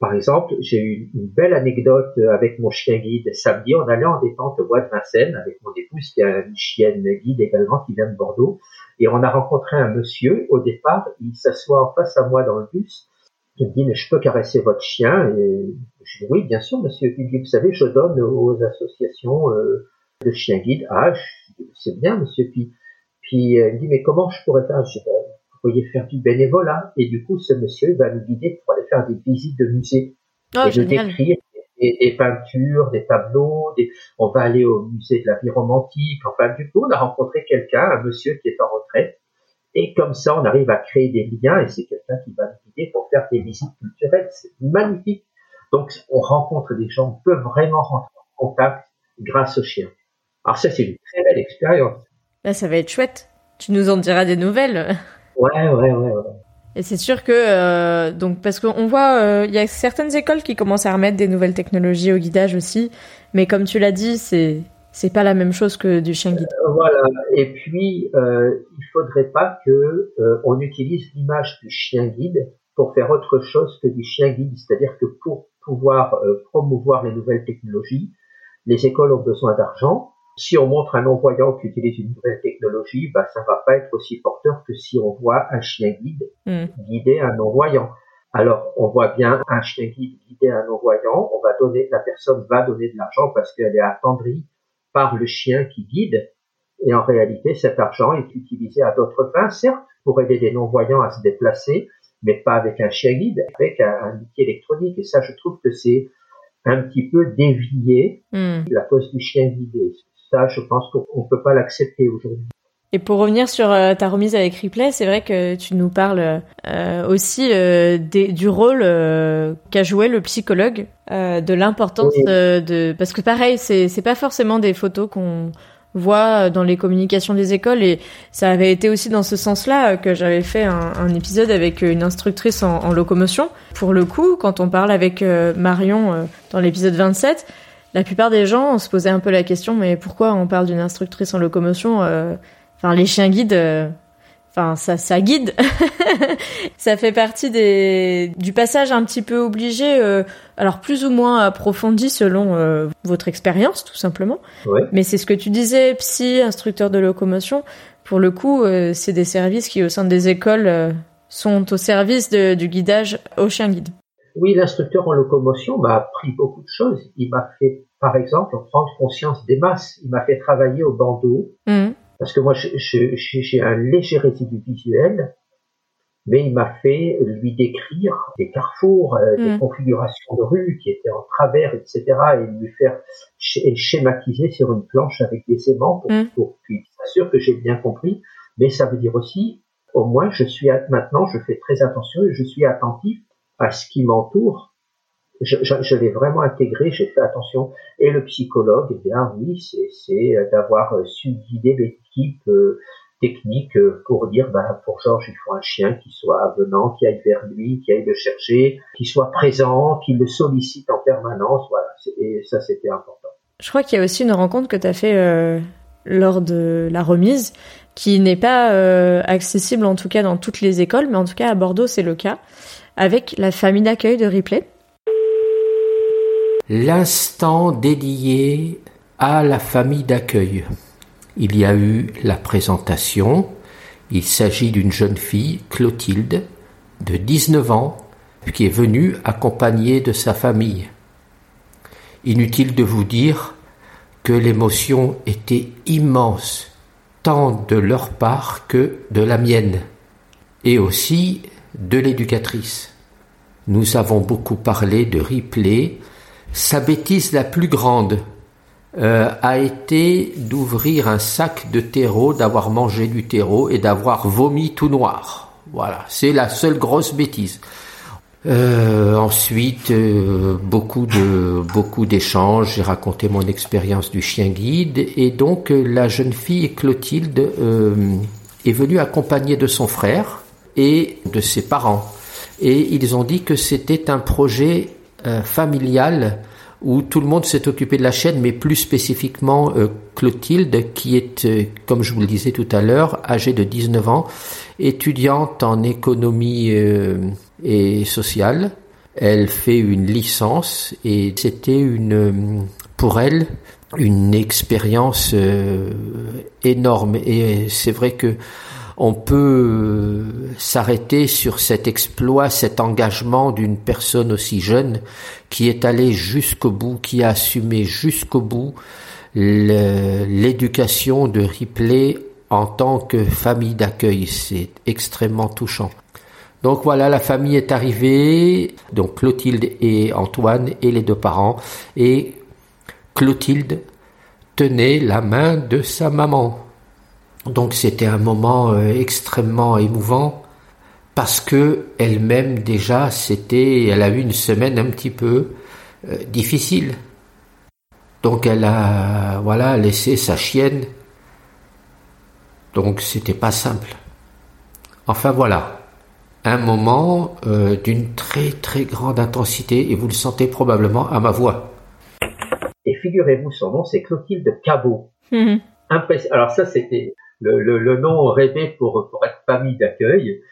par exemple, j'ai eu une belle anecdote avec mon chien guide. Samedi, on allait en détente au bois de Vincennes avec mon épouse qui a une chienne guide également qui vient de Bordeaux. Et on a rencontré un monsieur. Au départ, il s'assoit en face à moi dans le bus. Il me dit, mais je peux caresser votre chien? Et je dis, oui, bien sûr, monsieur. Il vous savez, je donne aux associations euh, de chiens guides. Ah, c'est bien, monsieur. Puis, puis euh, il dit mais comment je pourrais faire? Je dis, ben, Vous pourriez faire du bénévolat et du coup ce monsieur va nous guider pour aller faire des visites de musées oh, et de décrire des, peintures, des tableaux. Des... On va aller au musée de la vie romantique. Enfin du coup on a rencontré quelqu'un, un monsieur qui est en retraite. Et comme ça, on arrive à créer des liens et c'est quelqu'un qui va nous guider pour faire des visites culturelles. C'est magnifique. Donc, on rencontre des gens, on peut vraiment rentrer en contact grâce au chien. Alors ça, c'est une très belle expérience. Là, ça va être chouette. Tu nous en diras des nouvelles. Ouais, ouais, ouais, ouais. Et c'est sûr que euh, donc parce qu'on voit euh, il y a certaines écoles qui commencent à remettre des nouvelles technologies au guidage aussi, mais comme tu l'as dit, c'est c'est pas la même chose que du chien guide. Euh, voilà. Et puis il faudrait pas que on utilise l'image du chien guide pour faire autre chose que du chien guide, c'est-à-dire que pour pouvoir promouvoir les nouvelles technologies, les écoles ont besoin d'argent si on montre un non-voyant qui utilise une nouvelle technologie, bah, ça va pas être aussi porteur que si on voit un chien guide hmm. guider un non-voyant. Alors, on voit bien un chien guide guider un non-voyant, on va donner, la personne va donner de l'argent parce qu'elle est attendrie par le chien qui guide. Et en réalité, cet argent est utilisé à d'autres fins, certes, pour aider des non-voyants à se déplacer, mais pas avec un chien guide, avec un, un outil électronique. Et ça, je trouve que c'est un petit peu dévié hmm. la cause du chien guidé ça, je pense qu'on ne peut pas l'accepter aujourd'hui. Et pour revenir sur euh, ta remise avec Ripley, c'est vrai que tu nous parles euh, aussi euh, du rôle qu'a joué le psychologue, de l'importance de parce que pareil, c'est c'est pas forcément des photos qu'on voit dans les communications des écoles et ça avait été aussi dans ce sens-là que j'avais fait un, un, épisode avec une instructrice en, en, locomotion. Pour le coup, quand on parle avec Marion dans l'épisode 27, la plupart des gens se posaient un peu la question, mais pourquoi on parle d'une instructrice en locomotion euh, Enfin, les chiens guides, euh, enfin, ça, ça guide. ça fait partie des du passage un petit peu obligé, euh, alors plus ou moins approfondi selon votre expérience, tout simplement. Mais c'est ce que tu disais, psy, instructeur de locomotion. Pour le coup, c'est des services qui, au sein des écoles, sont au service du guidage aux chiens guides. Oui, l'instructeur en locomotion m'a appris beaucoup de choses. Il m'a fait, par exemple, prendre conscience des masses. Il m'a fait travailler au bandeau. Mmh. Parce que moi, j'ai un léger résidu visuel, mais il m'a fait lui décrire des carrefours, euh, des mmh. configurations de rues qui étaient en travers, etc. et lui faire schématiser sur une planche avec des aimants pour, mmh. pour qu'il s'assure que j'ai bien compris. Mais ça veut dire aussi, au moins, je suis maintenant, je fais très attention et je suis attentif à ce qui m'entoure, je, je, l'ai vraiment intégré, j'ai fait attention. Et le psychologue, eh bien oui, c'est d'avoir su guider l'équipe euh, technique euh, pour dire, ben, pour Georges, il faut un chien qui soit venant, qui aille vers lui, qui aille le chercher, qui soit présent, qui le sollicite en permanence. Voilà, et ça, c'était important. Je crois qu'il y a aussi une rencontre que tu as fait euh, lors de la remise qui n'est pas accessible en tout cas dans toutes les écoles, mais en tout cas à Bordeaux c'est le cas avec la famille d'accueil de Ripley. l'instant dédié à la famille d'accueil. Il y a eu la présentation. Il s'agit d'une jeune fille, Clotilde, de 19 ans, qui est venue accompagnée de sa famille. Inutile de vous dire que l'émotion était immense, tant de leur part que de la mienne, et aussi de l'éducatrice. Nous avons beaucoup parlé de Ripley. Sa bêtise la plus grande euh, a été d'ouvrir un sac de terreau, d'avoir mangé du terreau et d'avoir vomi tout noir. Voilà, c'est la seule grosse bêtise. Euh, ensuite, euh, beaucoup de beaucoup d'échanges. J'ai raconté mon expérience du chien guide et donc la jeune fille Clotilde est venue accompagnée de son frère et de ses parents. Et ils ont dit que c'était un projet familial où tout le monde s'est occupé de la chaîne, mais plus spécifiquement euh, Clotilde, qui est, euh, comme je vous le disais tout à l'heure, âgée de 19 ans, étudiante en économie euh, et sociale. Elle fait une licence et c'était une, pour elle, une expérience énorme. Et c'est vrai que on peut s'arrêter sur cet exploit, cet engagement d'une personne aussi jeune qui est allée jusqu'au bout, qui a assumé jusqu'au bout l'éducation de Ripley en tant que famille d'accueil. C'est extrêmement touchant. Donc voilà, la famille est arrivée, donc Clotilde et Antoine et les deux parents, et Clotilde tenait la main de sa maman. Donc c'était un moment euh, extrêmement émouvant parce que elle-même déjà c'était elle a eu une semaine un petit peu euh, difficile. Donc elle a voilà laissé sa chienne. Donc c'était pas simple. Enfin voilà, un moment euh, d'une très très grande intensité et vous le sentez probablement à ma voix. Et figurez-vous, son nom c'est Clotilde Cabot. Mhm. Alors ça c'était le, nom rêvé pour, pour être famille d'accueil.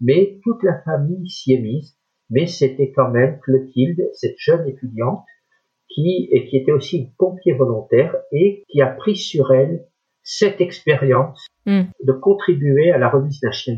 mais toute la famille s'y est mise. Mais c'était quand même Clotilde, cette jeune étudiante, qui, et qui était aussi une pompier volontaire et qui a pris sur elle cette expérience hmm. de contribuer à la remise d'un chien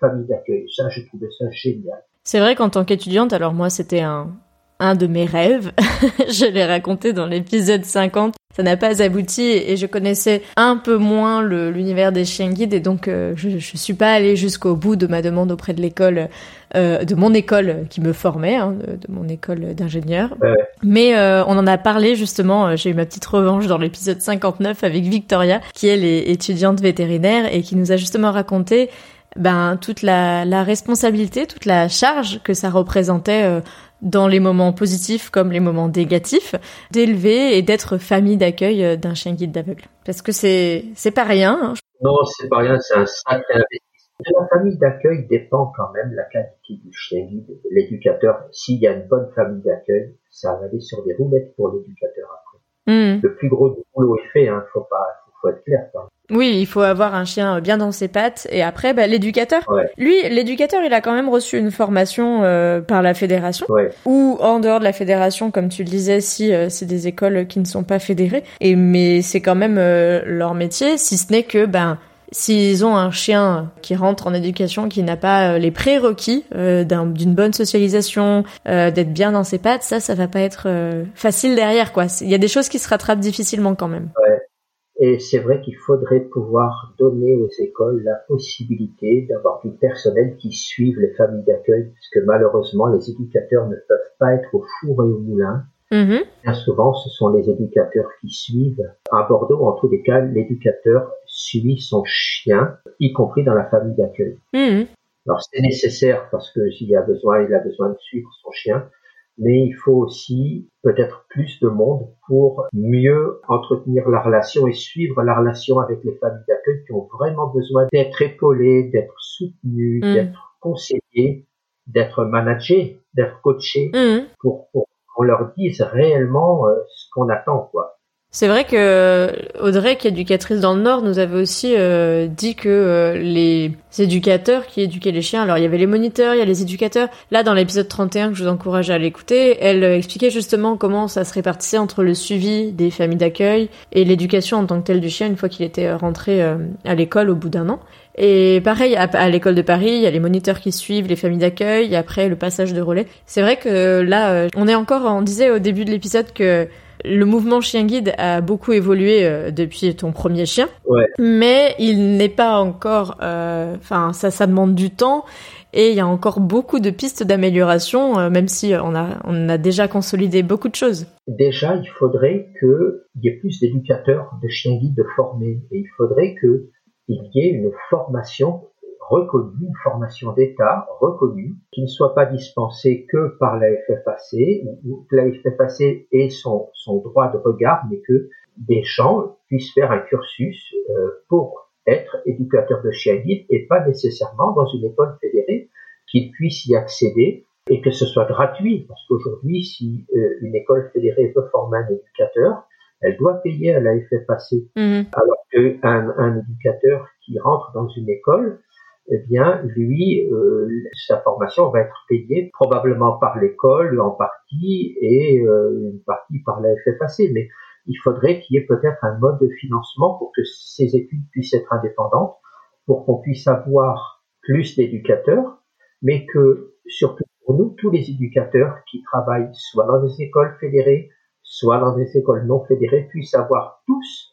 famille d'accueil. Ça, je trouvais ça génial. C'est vrai qu'en tant qu'étudiante, alors moi, c'était un, un de mes rêves. je l'ai raconté dans l'épisode 50. Ça n'a pas abouti et je connaissais un peu moins l'univers des chiens guides et donc euh, je, ne suis pas allée jusqu'au bout de ma demande auprès de l'école, euh, de mon école qui me formait, hein, de, mon école d'ingénieur. Mais euh, on en a parlé justement. J'ai eu ma petite revanche dans l'épisode 59 avec Victoria, qui elle est étudiante vétérinaire et qui nous a justement raconté ben toute la, la responsabilité, toute la charge que ça représentait dans les moments positifs comme les moments négatifs, d'élever et d'être famille d'accueil euh, d'un chien guide d'aveugle. Parce que c'est c'est pas rien. Hein. Non, c'est pas rien, c'est un sacré investissement. De la famille d'accueil dépend quand même la qualité du chien guide, l'éducateur. S'il y a une bonne famille d'accueil, ça va aller sur des roulettes pour l'éducateur après. Hmm. Le plus gros du boulot est fait, hein. Faut pas, faut être clair. Quand même. Oui, il faut avoir un chien bien dans ses pattes. Et après, bah, l'éducateur. Lui, l'éducateur, il a quand même reçu une formation euh, par la fédération. Ou en dehors de la fédération, comme tu le disais, si euh, c'est des écoles qui ne sont pas fédérées. Et mais c'est quand même euh, leur métier, si ce n'est que ben s'ils ont un chien qui rentre en éducation, qui n'a pas les prérequis d'une bonne socialisation, d'être bien dans ses pattes, ça, ça va pas être facile derrière, quoi. Il y a des choses qui se rattrapent difficilement quand même. Ouais. Et c'est vrai qu'il faudrait pouvoir donner aux écoles la possibilité d'avoir du personnel qui suive les familles d'accueil, puisque malheureusement les éducateurs ne peuvent pas être au four et au moulin. Mm-hmm. Bien souvent, ce sont les éducateurs qui suivent. À Bordeaux, en tous les cas, l'éducateur suit son chien, y compris dans la famille d'accueil. Mm-hmm. Alors c'est nécessaire parce que s'il a besoin, il a besoin de suivre son chien, mais il faut aussi peut-être plus de monde pour mieux entretenir la relation et suivre la relation avec les familles d'accueil qui ont vraiment besoin d'être épaulées, d'être soutenues, mm. d'être conseillées, d'être managées, d'être coachées mm. pour, qu'on leur dise réellement euh, ce qu'on attend, quoi. C'est vrai que Audrey, qui est éducatrice dans le Nord, nous avait aussi euh, dit que euh, les éducateurs qui éduquaient les chiens, alors il y avait les moniteurs, il y a les éducateurs. Là, dans l'épisode 31 que je vous encourage à l'écouter, elle euh, expliquait justement comment ça se répartissait entre le suivi des familles d'accueil et l'éducation en tant que telle du chien une fois qu'il était rentré à l'école au bout d'un an. Et pareil, à, l'école de Paris, il y a les moniteurs qui suivent, les familles d'accueil, après le passage de relais. C'est vrai que là, on est encore, on disait au début de l'épisode que le mouvement chien guide a beaucoup évolué euh, depuis ton premier chien, ouais. mais il n'est pas encore. Euh, enfin, ça, ça demande du temps et il y a encore beaucoup de pistes d'amélioration, euh, même si on a, on a déjà consolidé beaucoup de choses. Déjà, il faudrait qu'il y ait plus d'éducateurs de chiens guides formés et il faudrait qu'il y ait une formation reconnue, une formation d'État reconnue, qui ne soit pas dispensée que par la FFAC, ou que la FFAC ait son, son droit de regard, mais que des gens puissent faire un cursus euh, pour être éducateur de chien guide et pas nécessairement dans une école fédérée, qu'ils puissent y accéder et que ce soit gratuit. Parce qu'aujourd'hui, si euh, une école fédérée veut former un éducateur, elle doit payer à la FFAC. Mmh. Alors qu'un un éducateur qui rentre dans une école, eh bien, lui, euh, sa formation va être payée probablement par l'école en partie et euh, une partie par la FFAC. Mais il faudrait qu'il y ait peut-être un mode de financement pour que ces études puissent être indépendantes, pour qu'on puisse avoir plus d'éducateurs, mais que surtout pour nous, tous les éducateurs qui travaillent soit dans des écoles fédérées, soit dans des écoles non fédérées, puissent avoir tous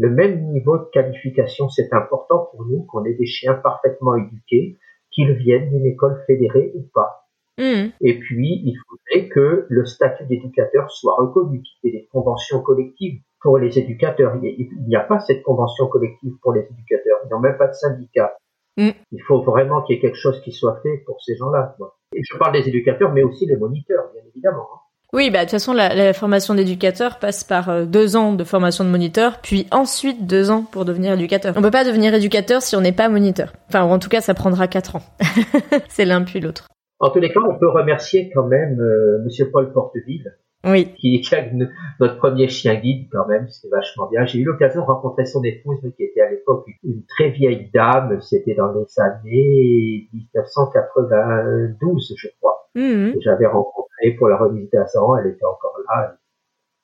le même niveau de qualification. C'est important pour nous qu'on ait des chiens parfaitement éduqués, qu'ils viennent d'une école fédérée ou pas. Hmm. Et puis, il faudrait que le statut d'éducateur soit reconnu, qu'il y ait des conventions collectives pour les éducateurs. Il n'y a pas cette convention collective pour les éducateurs. Ils n'ont même pas de syndicat. Hmm. Il faut vraiment qu'il y ait quelque chose qui soit fait pour ces gens-là. Je parle des éducateurs, mais aussi des moniteurs, bien évidemment. Oui, bah de toute façon, la, la formation d'éducateur passe par euh, deux ans de formation de moniteur, puis ensuite deux ans pour devenir éducateur. On peut pas devenir éducateur si on n'est pas moniteur. Enfin, en tout cas, ça prendra quatre ans. C'est l'un puis l'autre. En tous les cas, on peut remercier quand même euh, Monsieur Paul Porteville, oui. qui est notre premier chien guide quand même, c'est vachement bien. J'ai eu l'occasion de rencontrer son épouse, qui était à l'époque une très vieille dame, c'était dans les années 1992, je crois. Mmh. J'avais rencontré pour la remise d'Azan, elle était encore là.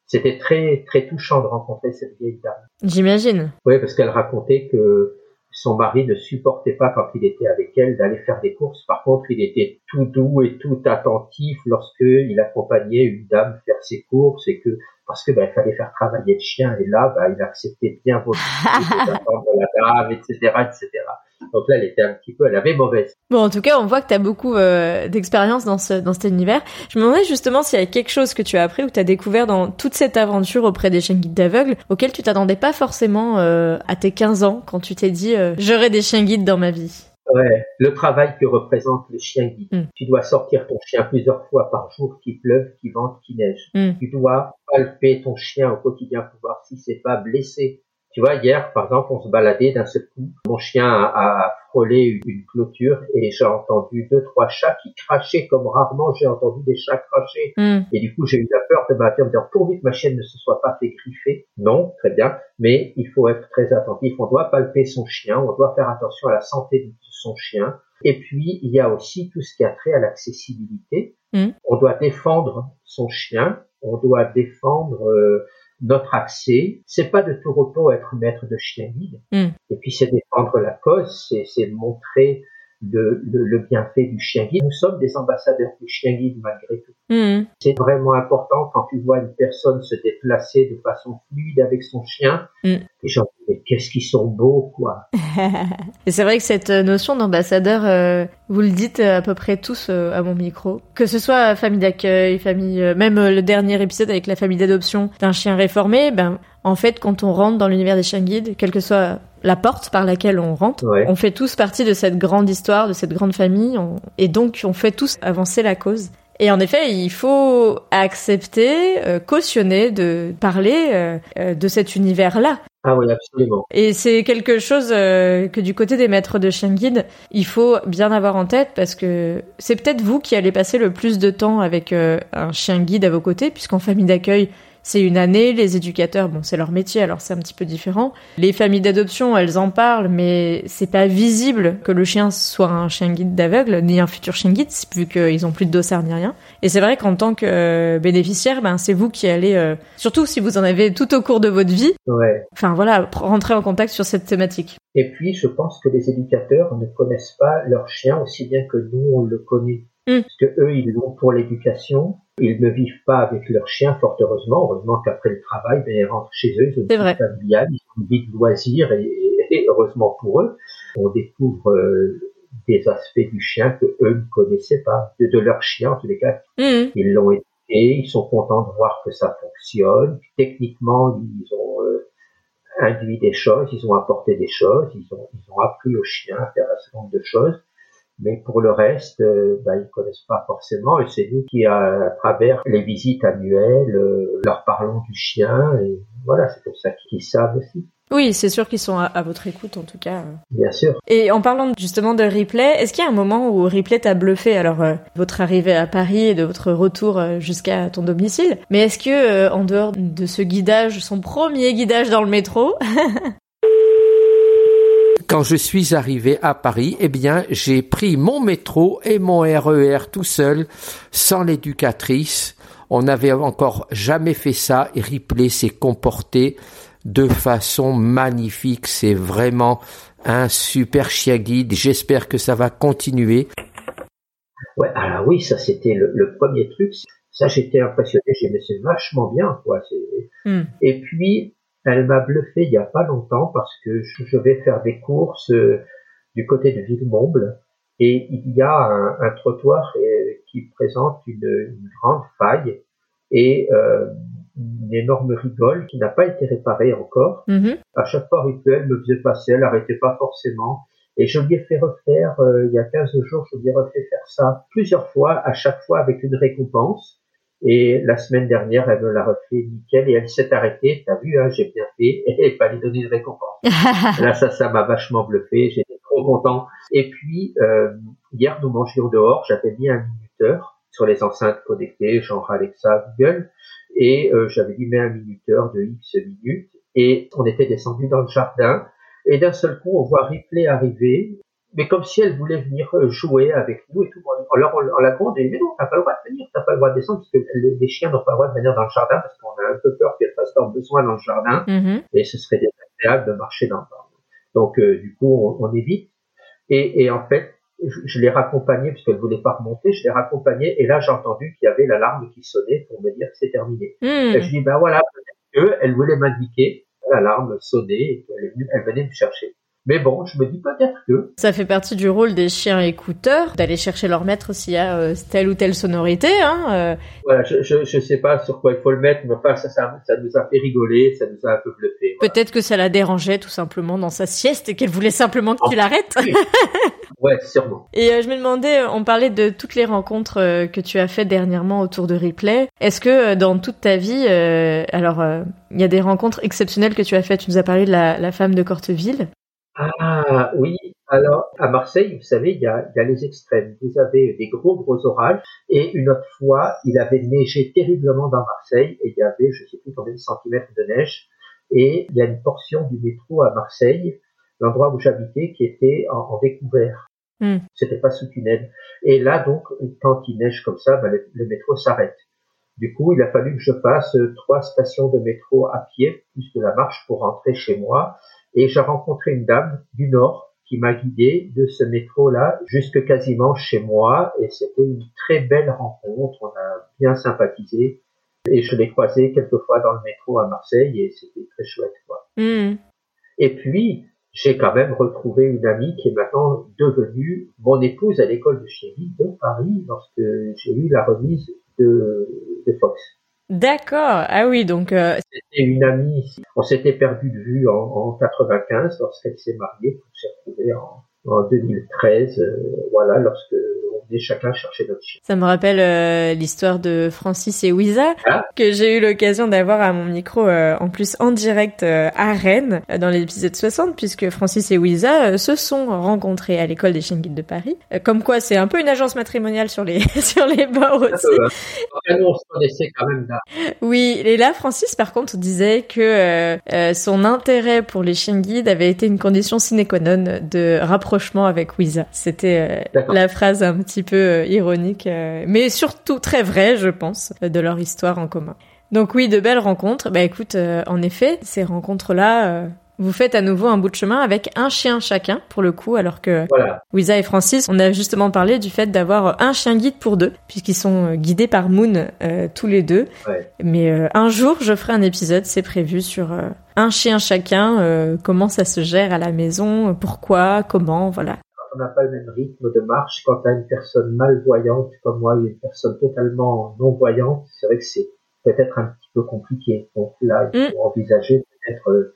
C'était très très touchant de rencontrer cette vieille dame. J'imagine. Oui, parce qu'elle racontait que son mari ne supportait pas quand il était avec elle d'aller faire des courses. Par contre, il était tout doux et tout attentif lorsque il accompagnait une dame faire ses courses et que parce que ben, il fallait faire travailler le chien et là ben, il acceptait bien votre d'attendre la dame, etc., etc. Donc là, elle était un petit peu, elle avait mauvaise. Bon, en tout cas, on voit que tu as beaucoup euh, d'expérience dans, ce, dans cet univers. Je me demandais justement s'il y avait quelque chose que tu as appris ou tu as découvert dans toute cette aventure auprès des chiens guides d'aveugles auquel tu t'attendais pas forcément euh, à tes 15 ans quand tu t'es dit euh, j'aurai des chiens guides dans ma vie. Ouais, le travail que représente le chien guide. Mm. Tu dois sortir ton chien plusieurs fois par jour, qu'il pleuve, qu'il vente, qu'il neige. Mm. Tu dois palper ton chien au quotidien pour voir si c'est pas blessé. Tu vois, hier, par exemple, on se baladait d'un seul coup. Mon chien a, a frôlé une clôture et j'ai entendu deux, trois chats qui crachaient comme rarement j'ai entendu des chats cracher. Mm. Et du coup, j'ai eu la peur de ma en me disant, pourvu que ma chienne ne se soit pas fait griffer. Non, très bien. Mais il faut être très attentif. On doit palper son chien. On doit faire attention à la santé de son chien. Et puis, il y a aussi tout ce qui a trait à l'accessibilité. Mm. On doit défendre son chien. On doit défendre euh, notre accès. C'est pas de tout repos être maître de chien guide. Mm. Et puis, c'est défendre la cause. C'est montrer le, le, le bienfait du chien guide. Nous sommes des ambassadeurs du chien guide malgré tout. Mm. C'est vraiment important quand tu vois une personne se déplacer de façon fluide avec son chien. Mm. Gens disent, mais qu'est-ce qu'ils sont beaux, quoi. Et c'est vrai que cette notion d'ambassadeur, euh, vous le dites à peu près tous euh, à mon micro. Que ce soit famille d'accueil, famille, euh, même euh, le dernier épisode avec la famille d'adoption d'un chien réformé, ben, en fait, quand on rentre dans l'univers des chiens guides, quelle que soit la porte par laquelle on rentre, Ouais. on fait tous partie de cette grande histoire, de cette grande famille, on- et donc on fait tous avancer la cause. Et en effet, il faut accepter, euh, cautionner de parler euh, euh, de cet univers-là. Ah oui, absolument. Et c'est quelque chose euh, que du côté des maîtres de chien guide, il faut bien avoir en tête parce que c'est peut-être vous qui allez passer le plus de temps avec un chien guide à vos côtés, puisqu'en famille d'accueil, c'est une année. Les éducateurs, bon, c'est leur métier, alors c'est un petit peu différent. Les familles d'adoption, elles en parlent, mais c'est pas visible que le chien soit un chien guide d'aveugle, ni un futur chien guide, vu qu'ils ont plus de dossard ni rien. Et c'est vrai qu'en tant que euh, bénéficiaire, ben, c'est vous qui allez, euh, surtout si vous en avez tout au cours de votre vie, Ouais. enfin voilà, rentrer en contact sur cette thématique. Et puis, je pense que les éducateurs ne connaissent pas leur chien aussi bien que nous, on le connaît. Mm. Parce que eux, ils l'ont pour l'éducation. Ils ne vivent pas avec leur chien, fort heureusement. Heureusement qu'après le travail, ben, ils rentrent chez eux, ils ont une vie familiale, ils ont une vie de loisirs et, et- et heureusement pour eux, on découvre euh, des aspects du chien que eux ne connaissaient pas, de, de leur chien en tous les cas. Mhm. Ils l'ont été, ils sont contents de voir que ça fonctionne. Techniquement, ils ont euh, induit des choses, ils ont apporté des choses, ils ont, ils ont appris aux chiens à faire un certain nombre de choses. Mais pour le reste, euh, bah, ils connaissent pas forcément. Et c'est nous qui, à, travers les visites annuelles, euh, leur parlons du chien. Et voilà, c'est comme ça qu'ils savent aussi, Oui, c'est sûr qu'ils sont à, à votre écoute en tout cas. bien sûr. Et en parlant justement de Ripley, est-ce qu'il y a un moment où Ripley t'a bluffé? Alors, euh, votre arrivée à Paris et de votre retour euh, jusqu'à ton domicile, mais est-ce que euh, en dehors de ce guidage, son premier guidage dans le métro, Quand je suis arrivé à Paris, eh bien, j'ai pris mon métro et mon RER tout seul, sans l'éducatrice. On n'avait encore jamais fait ça et Ripley s'est comporté de façon magnifique. C'est vraiment un super chien guide. J'espère que ça va continuer. Ouais, alors oui, ça c'était le, le premier truc. Ça, j'étais impressionné. J'ai mais c'est vachement bien, quoi. C'est- Hmm. Et puis, elle m'a bluffé il y a pas longtemps parce que je, vais faire des courses euh, du côté de Villemomble et il y a un, un trottoir euh, qui présente une, une grande faille et euh, une énorme rigole qui n'a pas été réparée encore. Mhm. À chaque fois, Rituel me faisait passer, elle n'arrêtait pas forcément. Et je lui ai fait refaire, euh, il y a 15 jours, je lui ai refait faire ça plusieurs fois, à chaque fois avec une récompense. Et la semaine dernière, elle me l'a refait nickel et elle s'est arrêtée. T'as vu, hein, j'ai bien fait. Et il fallait donner une récompense. Là, ça, ça m'a vachement bluffé. J'étais trop content. Et puis, euh, hier, nous mangions dehors. J'avais mis un minuteur sur les enceintes connectées, genre Alexa, Google. Et euh, j'avais dit, mets un minuteur de X minutes. Et on était descendu dans le jardin. Et d'un seul coup, on voit Ripley arriver. Mais comme si elle voulait venir euh, jouer avec nous et tout. Alors, on, on la gronde et mais non, t'as pas le droit de venir, t'as pas le droit de descendre, parce que les, les chiens n'ont pas le droit de venir dans le jardin, parce qu'on a un peu peur qu'elles fassent leurs besoins dans le jardin Mhm. et ce serait désagréable de marcher dans le jardin. Donc euh, du coup, on, on évite. Et, et en fait, je, je l'ai raccompagnée puisqu'elle voulait pas remonter. Je l'ai raccompagnée et là j'ai entendu qu'il y avait l'alarme qui sonnait pour me dire que c'est terminé. Hmm. Et je dis ben voilà, peut-être qu'elle voulait m'indiquer l'alarme sonnait et qu'elle est venue- elle venait me chercher. Mais bon, je me dis peut-être que Ça fait partie du rôle des chiens écouteurs, d'aller chercher leur maître s'il y a euh, telle ou telle sonorité. Hein, euh. voilà, je, je je sais pas sur quoi il faut le mettre, mais enfin ça ça, ça nous a fait rigoler, ça nous a un peu bluffé. voilà. Peut-être que ça la dérangeait tout simplement dans sa sieste et qu'elle voulait simplement que tu l'arrêtes. Ouais, sûrement. Et euh, je me demandais, euh, on parlait de toutes les rencontres euh, que tu as faites dernièrement autour de Ripley. Est-ce que euh, dans toute ta vie, euh, alors euh, il y a des rencontres exceptionnelles que tu as faites? Tu nous as parlé de la, la femme de Corteville. Ah oui, alors à Marseille, vous savez, il y a, il y a les extrêmes. Vous avez des gros gros orages et une autre fois, il avait neigé terriblement dans Marseille et il y avait, je sais plus combien de centimètres de neige. Et il y a une portion du métro à Marseille, l'endroit où j'habitais, qui était en, en découvert. Hmm. C'était pas sous tunnel. Et là donc, quand il neige comme ça, ben, le, le métro s'arrête. Du coup, il a fallu que je fasse euh, trois stations de métro à pied, plus de la marche pour rentrer chez moi. Et j'ai rencontré une dame du Nord qui m'a guidé de ce métro-là jusque quasiment chez moi. Et c'était une très belle rencontre. On a bien sympathisé. Et je l'ai croisée quelques fois dans le métro à Marseille et c'était très chouette. Quoi. Hmm. Et puis, j'ai quand même retrouvé une amie qui est maintenant devenue mon épouse à l'école de chérie de Paris lorsque j'ai eu la remise de, de Fox. D'accord. Ah oui, donc euh, C'était une amie, on s'était perdu de vue en, en 95 lorsqu'elle s'est mariée, on s'est retrouvé en, en 2013, euh, voilà, lorsque on est chacun chercher notre chien. Ça me rappelle euh, l'histoire de Francis et Wiza Ah. que j'ai eu l'occasion d'avoir à mon micro euh, en plus en direct euh, à Rennes dans l'épisode 60 puisque Francis et Wiza euh, se sont rencontrés à l'école des chiens guides de Paris. Comme quoi c'est un peu une agence matrimoniale sur les sur les bords aussi. Enfin, nous, on se connaissait quand même là. Oui, et là Francis par contre disait que son intérêt pour les chiens guides avait été une condition sine qua non de rapprochement avec Wiza. C'était euh, la phrase un petit peu euh, ironique, euh, mais surtout très vraie, je pense, de leur histoire en commun. Donc oui, de belles rencontres. Bah écoute, en effet, ces rencontres-là, vous faites à nouveau un bout de chemin avec un chien chacun, pour le coup, alors que Voilà. Wiza et Francis, on a justement parlé du fait d'avoir un chien guide pour deux, puisqu'ils sont euh, guidés par Moon euh, tous les deux. Ouais. Mais euh, un jour, je ferai un épisode, c'est prévu, sur euh, un chien chacun, euh, comment ça se gère à la maison, pourquoi, comment, voilà. on n'a pas le même rythme de marche. Quand tu as une personne malvoyante comme moi, une personne totalement non-voyante, c'est vrai que c'est peut-être un petit peu compliqué. Donc là, il faut envisager peut-être euh,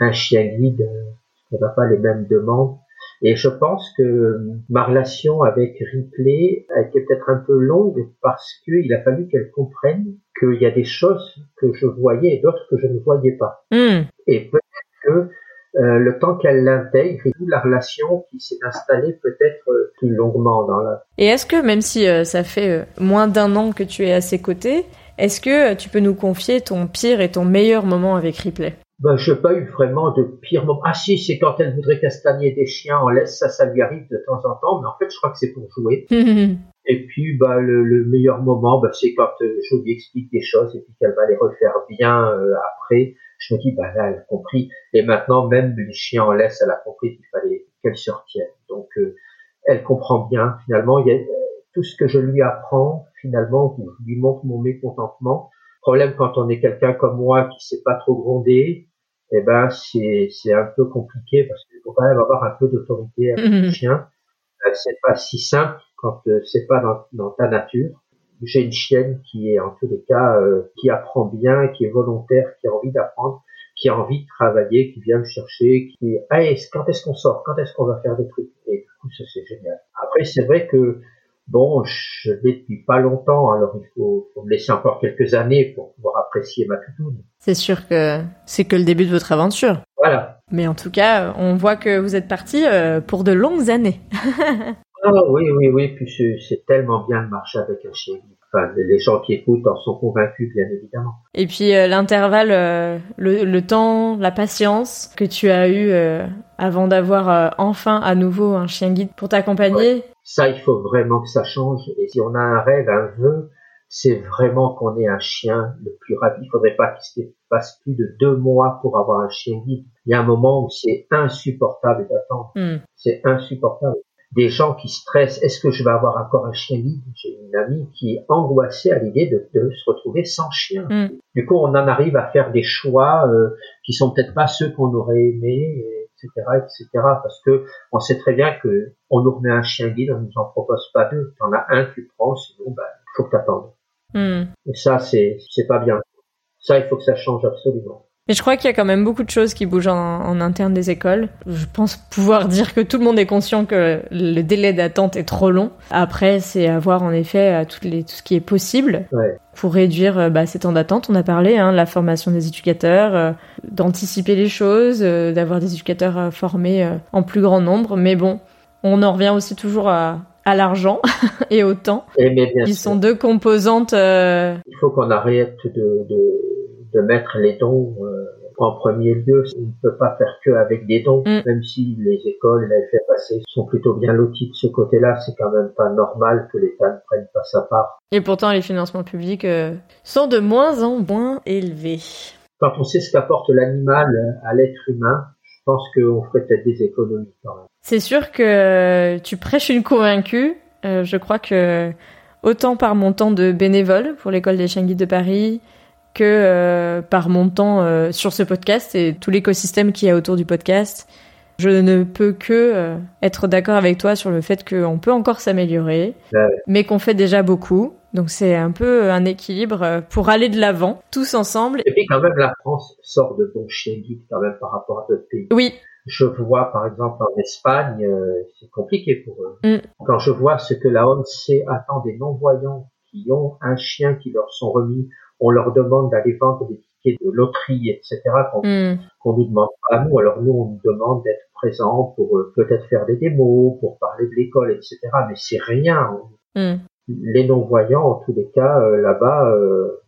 un chien guide, euh, on n'a pas les mêmes demandes. Et je pense que euh, ma relation avec Ripley a été peut-être un peu longue parce qu'il a fallu qu'elle comprenne qu'il y a des choses que je voyais et d'autres que je ne voyais pas. Hmm. Et peut-être que euh, le temps qu'elle l'intègre et la relation qui s'est installée peut-être euh, plus longuement dans la... Et est-ce que, même si euh, ça fait moins d'un an que tu es à ses côtés, est-ce que tu peux nous confier ton pire et ton meilleur moment avec Ripley? Ben, je n'ai pas eu vraiment de pire moment. Ah si, c'est quand elle voudrait castagner des chiens en laisse, ça, ça lui arrive de temps en temps, mais en fait, je crois que c'est pour jouer. Et puis, bah, le, le meilleur moment, bah, c'est quand euh, je lui explique des choses et puis qu'elle va les refaire bien euh, après. Je me dis, bah là, elle a compris. Et maintenant, même les chiens en laisse, elle a compris qu'il fallait qu'elle se retienne. Donc, euh, elle comprend bien. Finalement, il y a, euh, tout ce que je lui apprends, finalement, je lui montre mon mécontentement. Problème quand on est quelqu'un comme moi qui sait pas trop gronder, eh ben, c'est, c'est un peu compliqué parce qu'il faut quand même avoir un peu d'autorité avec le chien. Euh, c'est pas si simple quand euh, c'est pas dans, dans ta nature. J'ai une chienne qui est en tous les cas euh, qui apprend bien, qui est volontaire, qui a envie d'apprendre, qui a envie de travailler, qui vient me chercher, qui est hey, quand est-ce qu'on sort, quand est-ce qu'on va faire des trucs? Et du coup ça c'est génial. Après c'est vrai que bon je l'ai depuis pas longtemps, alors il faut, faut me laisser encore quelques années pour pouvoir apprécier ma toutoune. C'est sûr que c'est que le début de votre aventure. Voilà. Mais en tout cas, on voit que vous êtes parti euh, pour de longues années. Ah oui, oui, oui, puis c'est- tellement bien de marcher avec un chien. Enfin, les gens qui écoutent en sont convaincus, bien évidemment. Et puis euh, l'intervalle, euh, le, le temps, la patience que tu as eu euh, avant d'avoir enfin à nouveau un chien guide pour t'accompagner. Ça, il faut vraiment que ça change. Et si on a un rêve, un vœu, c'est vraiment qu'on ait un chien le plus rapide. Il faudrait pas qu'il se passe plus de deux mois pour avoir un chien guide. Il y a un moment où c'est insupportable d'attendre. Hmm. C'est insupportable. Des gens qui stressent. Est-ce que je vais avoir encore un chien guide? J'ai une amie qui est angoissée à l'idée de, de se retrouver sans chien. Mm. Du coup, on en arrive à faire des choix euh, qui sont peut-être pas ceux qu'on aurait aimés, etc., etc. Parce que on sait très bien que on nous remet un chien guide, on nous en propose pas deux. T'en as un, tu prends, sinon, bah, faut que t'attendes. Hmm. Et ça, c'est, c'est pas bien. Ça, il faut que ça change absolument. Mais je crois qu'il y a quand même beaucoup de choses qui bougent en, en interne des écoles. Je pense pouvoir dire que tout le monde est conscient que le délai d'attente est trop long. Après, c'est à voir en effet à toutes les, tout ce qui est possible Ouais. pour réduire euh, bah, ces temps d'attente. On a parlé, hein, la formation des éducateurs, euh, d'anticiper les choses, euh, d'avoir des éducateurs euh, formés en plus grand nombre. Mais bon, on en revient aussi toujours à, à l'argent et au temps. Et Ils sûr, sont deux composantes. il faut qu'on arrête de, de, de mettre les dons euh, en premier lieu. On ne peut pas faire que avec des dons, Mm. même si les écoles, la FFAC sont plutôt bien lotis de ce côté-là. C'est quand même pas normal que l'État ne prenne pas sa part. Et pourtant, les financements publics euh, sont de moins en moins élevés. Quand on sait ce qu'apporte l'animal à l'être humain, je pense qu'on ferait peut-être des économies quand même. C'est sûr que tu prêches une convaincue. Euh, je crois que autant par mon temps de bénévole pour l'école des chiens guides de Paris que euh, par mon temps euh, sur ce podcast et tout l'écosystème qu'il y a autour du podcast, je ne peux que euh, être d'accord avec toi sur le fait qu'on peut encore s'améliorer, Ouais. mais qu'on fait déjà beaucoup. Donc c'est un peu un équilibre pour aller de l'avant, tous ensemble. Et puis quand même, la France sort de bons chiens guides quand même par rapport à d'autres pays. Oui, Je vois par exemple en Espagne, euh, c'est compliqué pour eux. Mm. Quand je vois ce que la ONC attend des non-voyants qui ont un chien qui leur sont remis, on leur demande d'aller vendre des tickets de loterie, etc., qu'on Hmm. qu'on nous demande pas à nous. Alors nous, on nous demande d'être présents pour euh, peut-être faire des démos, pour parler de l'école, etc. Mais c'est rien. Hmm. Les non-voyants, en tous les cas, euh, là-bas, euh,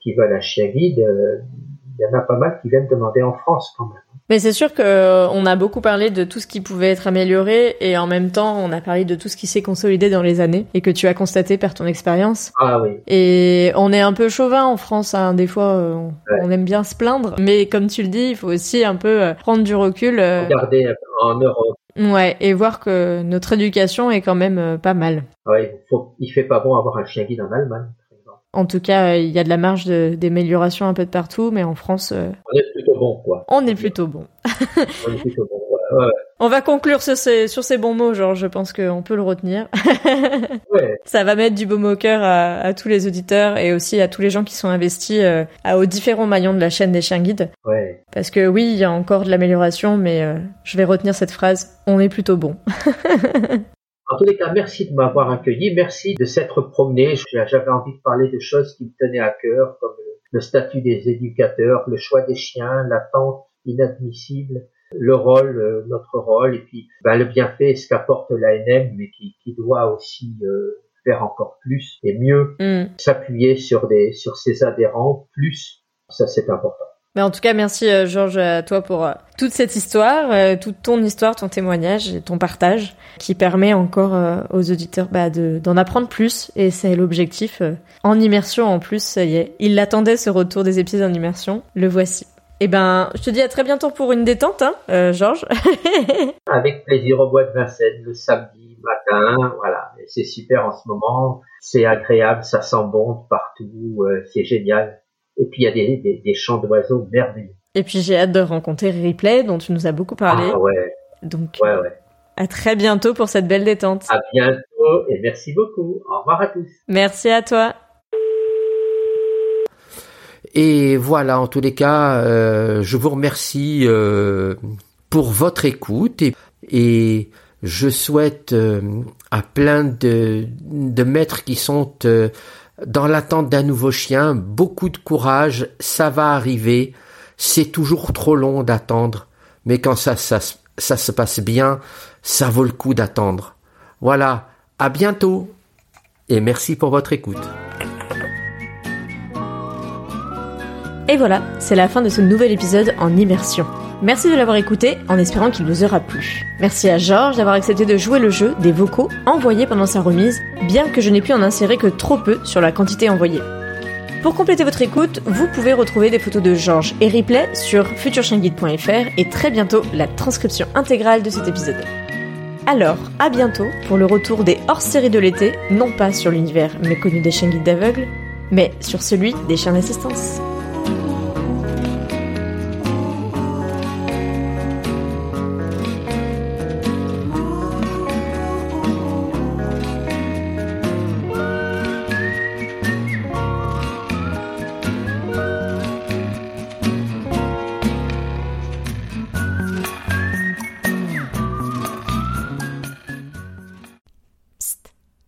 qui veulent un chien guide, il y en a pas mal qui viennent demander en France quand même. Mais c'est sûr que euh, a beaucoup parlé de tout ce qui pouvait être amélioré et en même temps on a parlé de tout ce qui s'est consolidé dans les années et que tu as constaté par ton expérience. Ah oui, Et on est un peu chauvin en France, hein. des fois euh, on, Ouais. on aime bien se plaindre, mais comme tu le dis, il faut aussi un peu euh, prendre du recul, euh, regardez euh, en Europe, ouais, et voir que notre éducation est quand même pas mal. ouais, il, faut, il fait pas bon avoir un chien guide en Allemagne. En tout cas, euh, il y a de la marge d'amélioration un peu de partout, mais en France, euh, On est plutôt bon, quoi. on est plutôt bon. On est plutôt bon. Ouais, ouais, On va conclure sur ces, sur ces bons mots, genre, je pense qu'on peut le retenir. ouais. Ça va mettre du baume au cœur à, à tous les auditeurs et aussi à tous les gens qui sont investis euh, à, aux différents maillons de la chaîne des chiens guides. Parce que oui, il y a encore de l'amélioration, mais euh, je vais retenir cette phrase, on est plutôt bon. En tous les cas, merci de m'avoir accueilli, merci de s'être promené. J'avais envie de parler de choses qui me tenaient à cœur, comme le statut des éducateurs, le choix des chiens, l'attente inadmissible, le rôle, euh, notre rôle, et puis ben, le bienfait, ce qu'apporte l'ANM, mais qui, qui doit aussi euh, faire encore plus et mieux, Hmm. s'appuyer sur des sur ses adhérents plus. Ça, c'est important. En tout cas, merci euh, Georges à toi pour euh, toute cette histoire, euh, toute ton histoire, ton témoignage et ton partage, qui permet encore aux auditeurs bah, de- d'en apprendre plus. Et c'est l'objectif. en immersion en plus, ça y est. Il l'attendait ce retour des épisodes en immersion. Le voici. Eh ben, je te dis à très bientôt pour une détente, hein, Georges. Avec plaisir au bois de Vincennes le samedi matin, voilà. C'est super en ce moment, c'est agréable, ça sent bon partout, c'est génial. Et puis il y a des, des, des chants d'oiseaux merveilleux. et puis j'ai hâte de rencontrer Ripley, dont tu nous as beaucoup parlé. Ah ouais, Donc, ouais, ouais. à très bientôt pour cette belle détente. À bientôt et merci beaucoup. Au revoir à tous. Merci à toi. Et voilà, en tous les cas, euh, je vous remercie euh, pour votre écoute et, et je souhaite euh, à plein de, de maîtres qui sont euh, dans l'attente d'un nouveau chien beaucoup de courage. Ça va arriver. C'est toujours trop long d'attendre, mais quand ça, ça, se- passe bien, ça vaut le coup d'attendre. Voilà, à bientôt et merci pour votre écoute. Et voilà, c'est la fin de ce nouvel épisode en immersion. Merci de l'avoir écouté en espérant qu'il vous aura plu. Merci à Georges d'avoir accepté de jouer le jeu des vocaux envoyés pendant sa remise, bien que je n'ai pu en insérer que trop peu sur la quantité envoyée. Pour compléter votre écoute, vous pouvez retrouver des photos de Georges et replay sur futureshienguide.fr et très bientôt la transcription intégrale de cet épisode. Alors, à bientôt pour le retour des hors-séries de l'été, non pas sur l'univers méconnu des chiens guides d'aveugles, mais sur celui des chiens d'assistance.